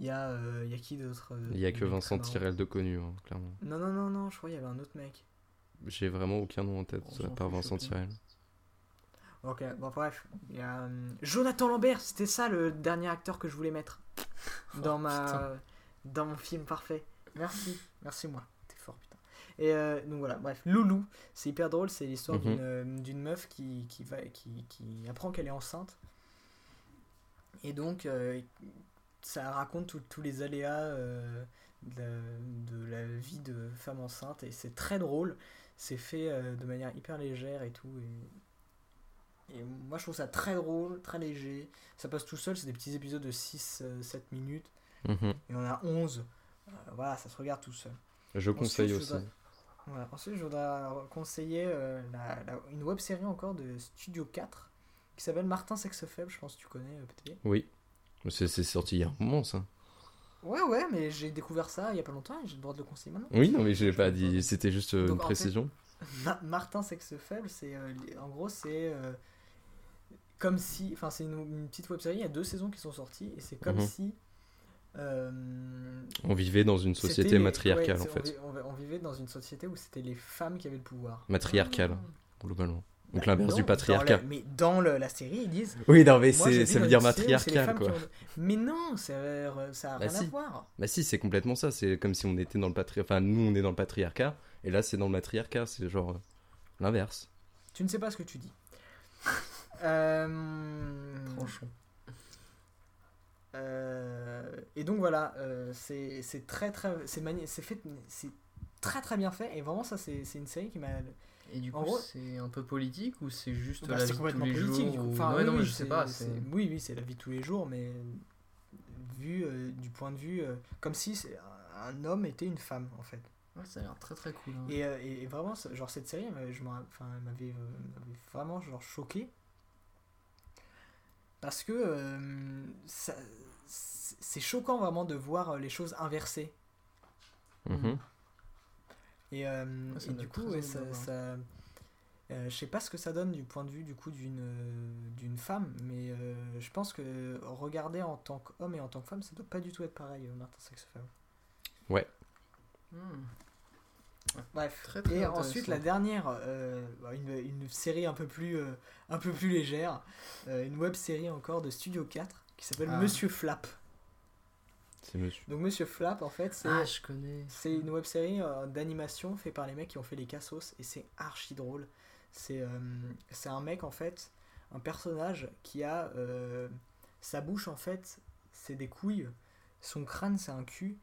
Il y, a, euh, y a qui d'autre euh, Il y a que Vincent Tirel de connu, hein, clairement. Non, non, non, non, je crois qu'il y avait un autre mec. J'ai vraiment aucun nom en tête, à part Vincent Tirel. Ok, bon, bref. Il y a euh, Jonathan Lambert, c'était ça le dernier acteur que je voulais mettre dans, ma, putain. dans mon film parfait. Merci, merci moi. T'es fort, putain. Et euh, donc voilà, bref. Loulou, c'est hyper drôle, c'est l'histoire Mhm. d'une, d'une meuf qui, qui, va, qui, qui apprend qu'elle est enceinte. Et donc, euh, ça raconte tous les aléas euh, de, la, de la vie de femme enceinte. Et c'est très drôle. C'est fait euh, de manière hyper légère et tout. Et, et moi, je trouve ça très drôle, très léger. Ça passe tout seul, c'est des petits épisodes de 6-7 minutes. Mhm. Y en a 11. Euh, voilà, ça se regarde tout seul. Je conseille aussi. voudrais-. Ensuite, je voudrais conseiller euh, la- la- une web série encore de Studio 4 qui s'appelle Martin Sexe Faible. Je pense que tu connais, euh, PTV. Oui. C'est sorti il y a un moment, ça. Ouais, ouais, mais j'ai découvert ça il y a pas longtemps et j'ai le droit de le conseiller maintenant. Oui, non, mais Je pas dit. C'était juste euh, Donc, une fait- précision. Ma- Martin Sexe Faible, c'est euh, en gros, c'est euh, comme si. Enfin, c'est une, une petite web série. Il y a deux saisons qui sont sorties et c'est comme Mhm. si. euh, On vivait dans une société les- matriarcale, ouais, en fait. On, on vivait dans une société où c'était les femmes qui avaient le pouvoir. Matriarcale, Ah. globalement. Donc Bah, l'inverse du dans patriarcat. le- mais dans le- la série, ils disent. Oui, non, mais Moi, ça veut dans dire matriarcal, quoi. ont- Mais non, ça a, ça a Bah rien si. à voir. Bah si, c'est complètement ça. C'est comme si on était dans le patriarcat. Enfin, nous, on est dans le patriarcat. Et là, c'est dans le matriarcat. C'est genre euh, l'inverse. Tu ne sais pas ce que tu dis. Euh, Franchement. euh, et donc voilà, euh, c'est c'est très très c'est mani- c'est fait c'est très très bien fait et vraiment ça c'est c'est une série qui m'a Et du coup, gros- c'est un peu politique ou c'est juste Bah, la vie de tous complètement les politique jours ou- Enfin, Ouais, oui, non, mais oui, je sais c'est- Oui, oui, la vie de tous les jours, mais vu euh, du point de vue euh, comme si c'est un, homme était une femme en fait. Ouais, ça a l'air très très cool. hein. Et, euh, et- et vraiment, genre cette série, elle m'avait- je m'en- enfin, elle m'avait euh, m'avait vraiment genre choqué parce que euh, c'est choquant vraiment de voir les choses inversées. Mhm. Et, euh, Ouais, ça et doit du coup, ouais, ça, euh, je sais pas ce que ça donne du point de vue du coup d'une d'une femme, mais euh, je pense que regarder en tant qu'homme et en tant que femme, ça doit pas du tout être pareil, euh, Martin Sexe Femme. Hmm. Bref. Très, très et ensuite la dernière, euh, bah, une, une série un peu plus, euh, un peu plus légère, euh, une web série encore de Studio 4 qui s'appelle Ah. Monsieur Flap. C'est monsieur. Donc Monsieur Flap en fait c'est Ah, je connais. c'est une web série euh, d'animation fait par les mecs qui ont fait les Cassos et c'est archi drôle. C'est euh, c'est un mec en fait, un personnage qui a euh, sa bouche en fait, c'est des couilles, son crâne c'est un cul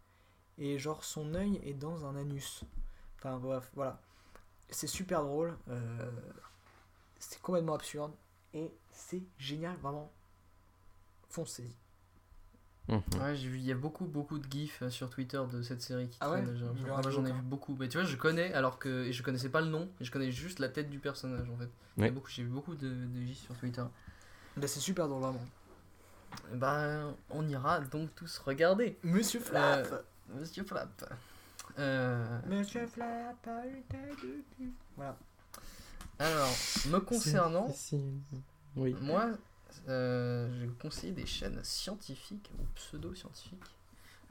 et genre son œil est dans un anus. Enfin bref, voilà. C'est super drôle, euh, c'est complètement absurde et c'est génial vraiment. Foncez-y. Mhm. Ouais, j'ai vu, il y a beaucoup, beaucoup de gifs euh, sur Twitter de cette série qui Ah ouais. J'en ai moi, J'en ai aucun. vu beaucoup. Mais tu vois, je connais alors que et je connaissais pas le nom, je connais juste la tête du personnage en fait. J'ai vu beaucoup de, de gifs sur Twitter. Bah, c'est super drôle vraiment. Bah, on ira donc tous regarder. Monsieur Flap Euh, Monsieur Flap. Euh, Monsieur Flap a une tête de cul. Voilà. alors, me concernant, Oui. moi, euh, je vais vous conseiller des chaînes scientifiques ou pseudo-scientifiques.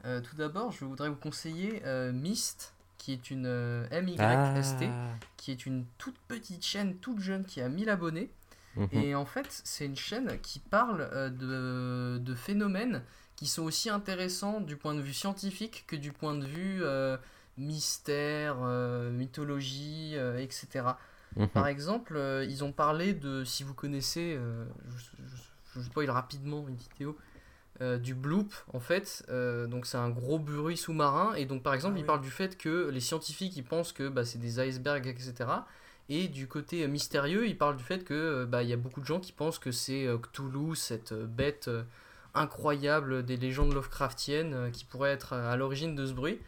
Euh, tout d'abord, je voudrais vous conseiller euh, Myst, qui est une MYST, Ah. qui est une toute petite chaîne, toute jeune, qui a 1000 abonnés. Mhm. Et en fait, c'est une chaîne qui parle de, de phénomènes qui sont aussi intéressants du point de vue scientifique que du point de vue mystère, mythologie, etc. Mhm. Par exemple, euh, ils ont parlé de, si vous connaissez, euh, je, je, je spoil rapidement une vidéo, euh, du bloop en fait. Euh, donc c'est un gros bruit sous-marin et donc par exemple Ah ils oui. parlent du fait que les scientifiques ils pensent que bah, c'est des icebergs etc. Et du côté euh, mystérieux ils parlent du fait que bah, il y a beaucoup de gens qui pensent que c'est euh, Cthulhu, cette euh, bête euh, incroyable des légendes Lovecraftiennes euh, qui pourrait être euh, à l'origine de ce bruit.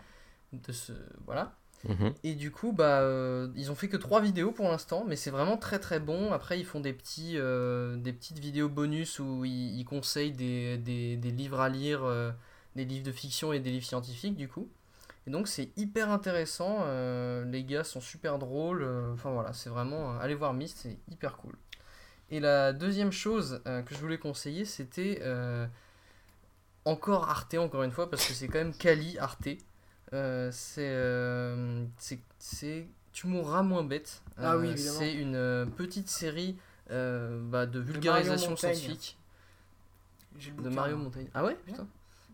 De ce, voilà. Mhm. Et du coup, bah, euh, ils ont fait que trois vidéos pour l'instant, mais c'est vraiment très très bon. Après, ils font des, petits, euh, des petites vidéos bonus où ils, conseillent des, livres à lire, euh, des livres de fiction et des livres scientifiques, du coup. Et donc, c'est hyper intéressant. les gars sont super drôles. Enfin voilà, c'est vraiment. allez voir Myst, c'est hyper cool. Et la deuxième chose que je voulais conseiller, c'était encore Arte, encore une fois, parce que c'est quand même Kali Arte. Euh, c'est euh, c'est- Tu mourras moins bête. Ah oui, Euh. C'est une petite série bah, de vulgarisation scientifique de Mario. Montaigne. Ah ouais, putain.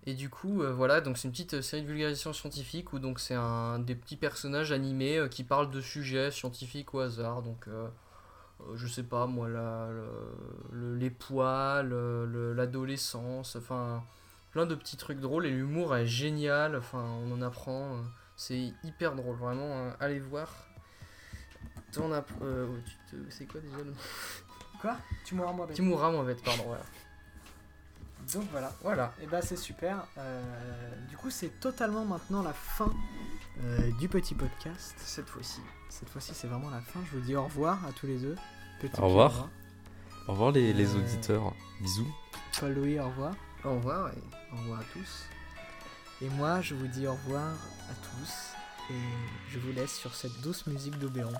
Et du coup, euh, voilà, donc c'est une petite série de vulgarisation scientifique où donc c'est un des petits personnages animés euh, qui parlent de sujets scientifiques au hasard. Donc, euh, je sais pas moi, la, le- le- les poils, le- l'adolescence, enfin plein de petits trucs drôles. Et l'humour est génial. Enfin, on en apprend. euh, c'est hyper drôle, vraiment. euh, allez voir. T'en as, euh, tu te- c'est quoi déjà le nom? Quoi? Tu mourras moins bête. Tu mourras moins bête, pardon. Voilà. Donc voilà. Voilà. Et bah c'est super. Euh, du coup c'est totalement maintenant la fin euh, du petit podcast. Cette fois-ci. Cette fois-ci c'est vraiment la fin. Je vous dis au revoir à tous les deux. Petit Au revoir. Au revoir les, les auditeurs. Bisous. Paul Louis au revoir. Au revoir et au revoir à tous. Et moi je vous dis au revoir à tous. Et je vous laisse sur cette douce musique d'Oberon.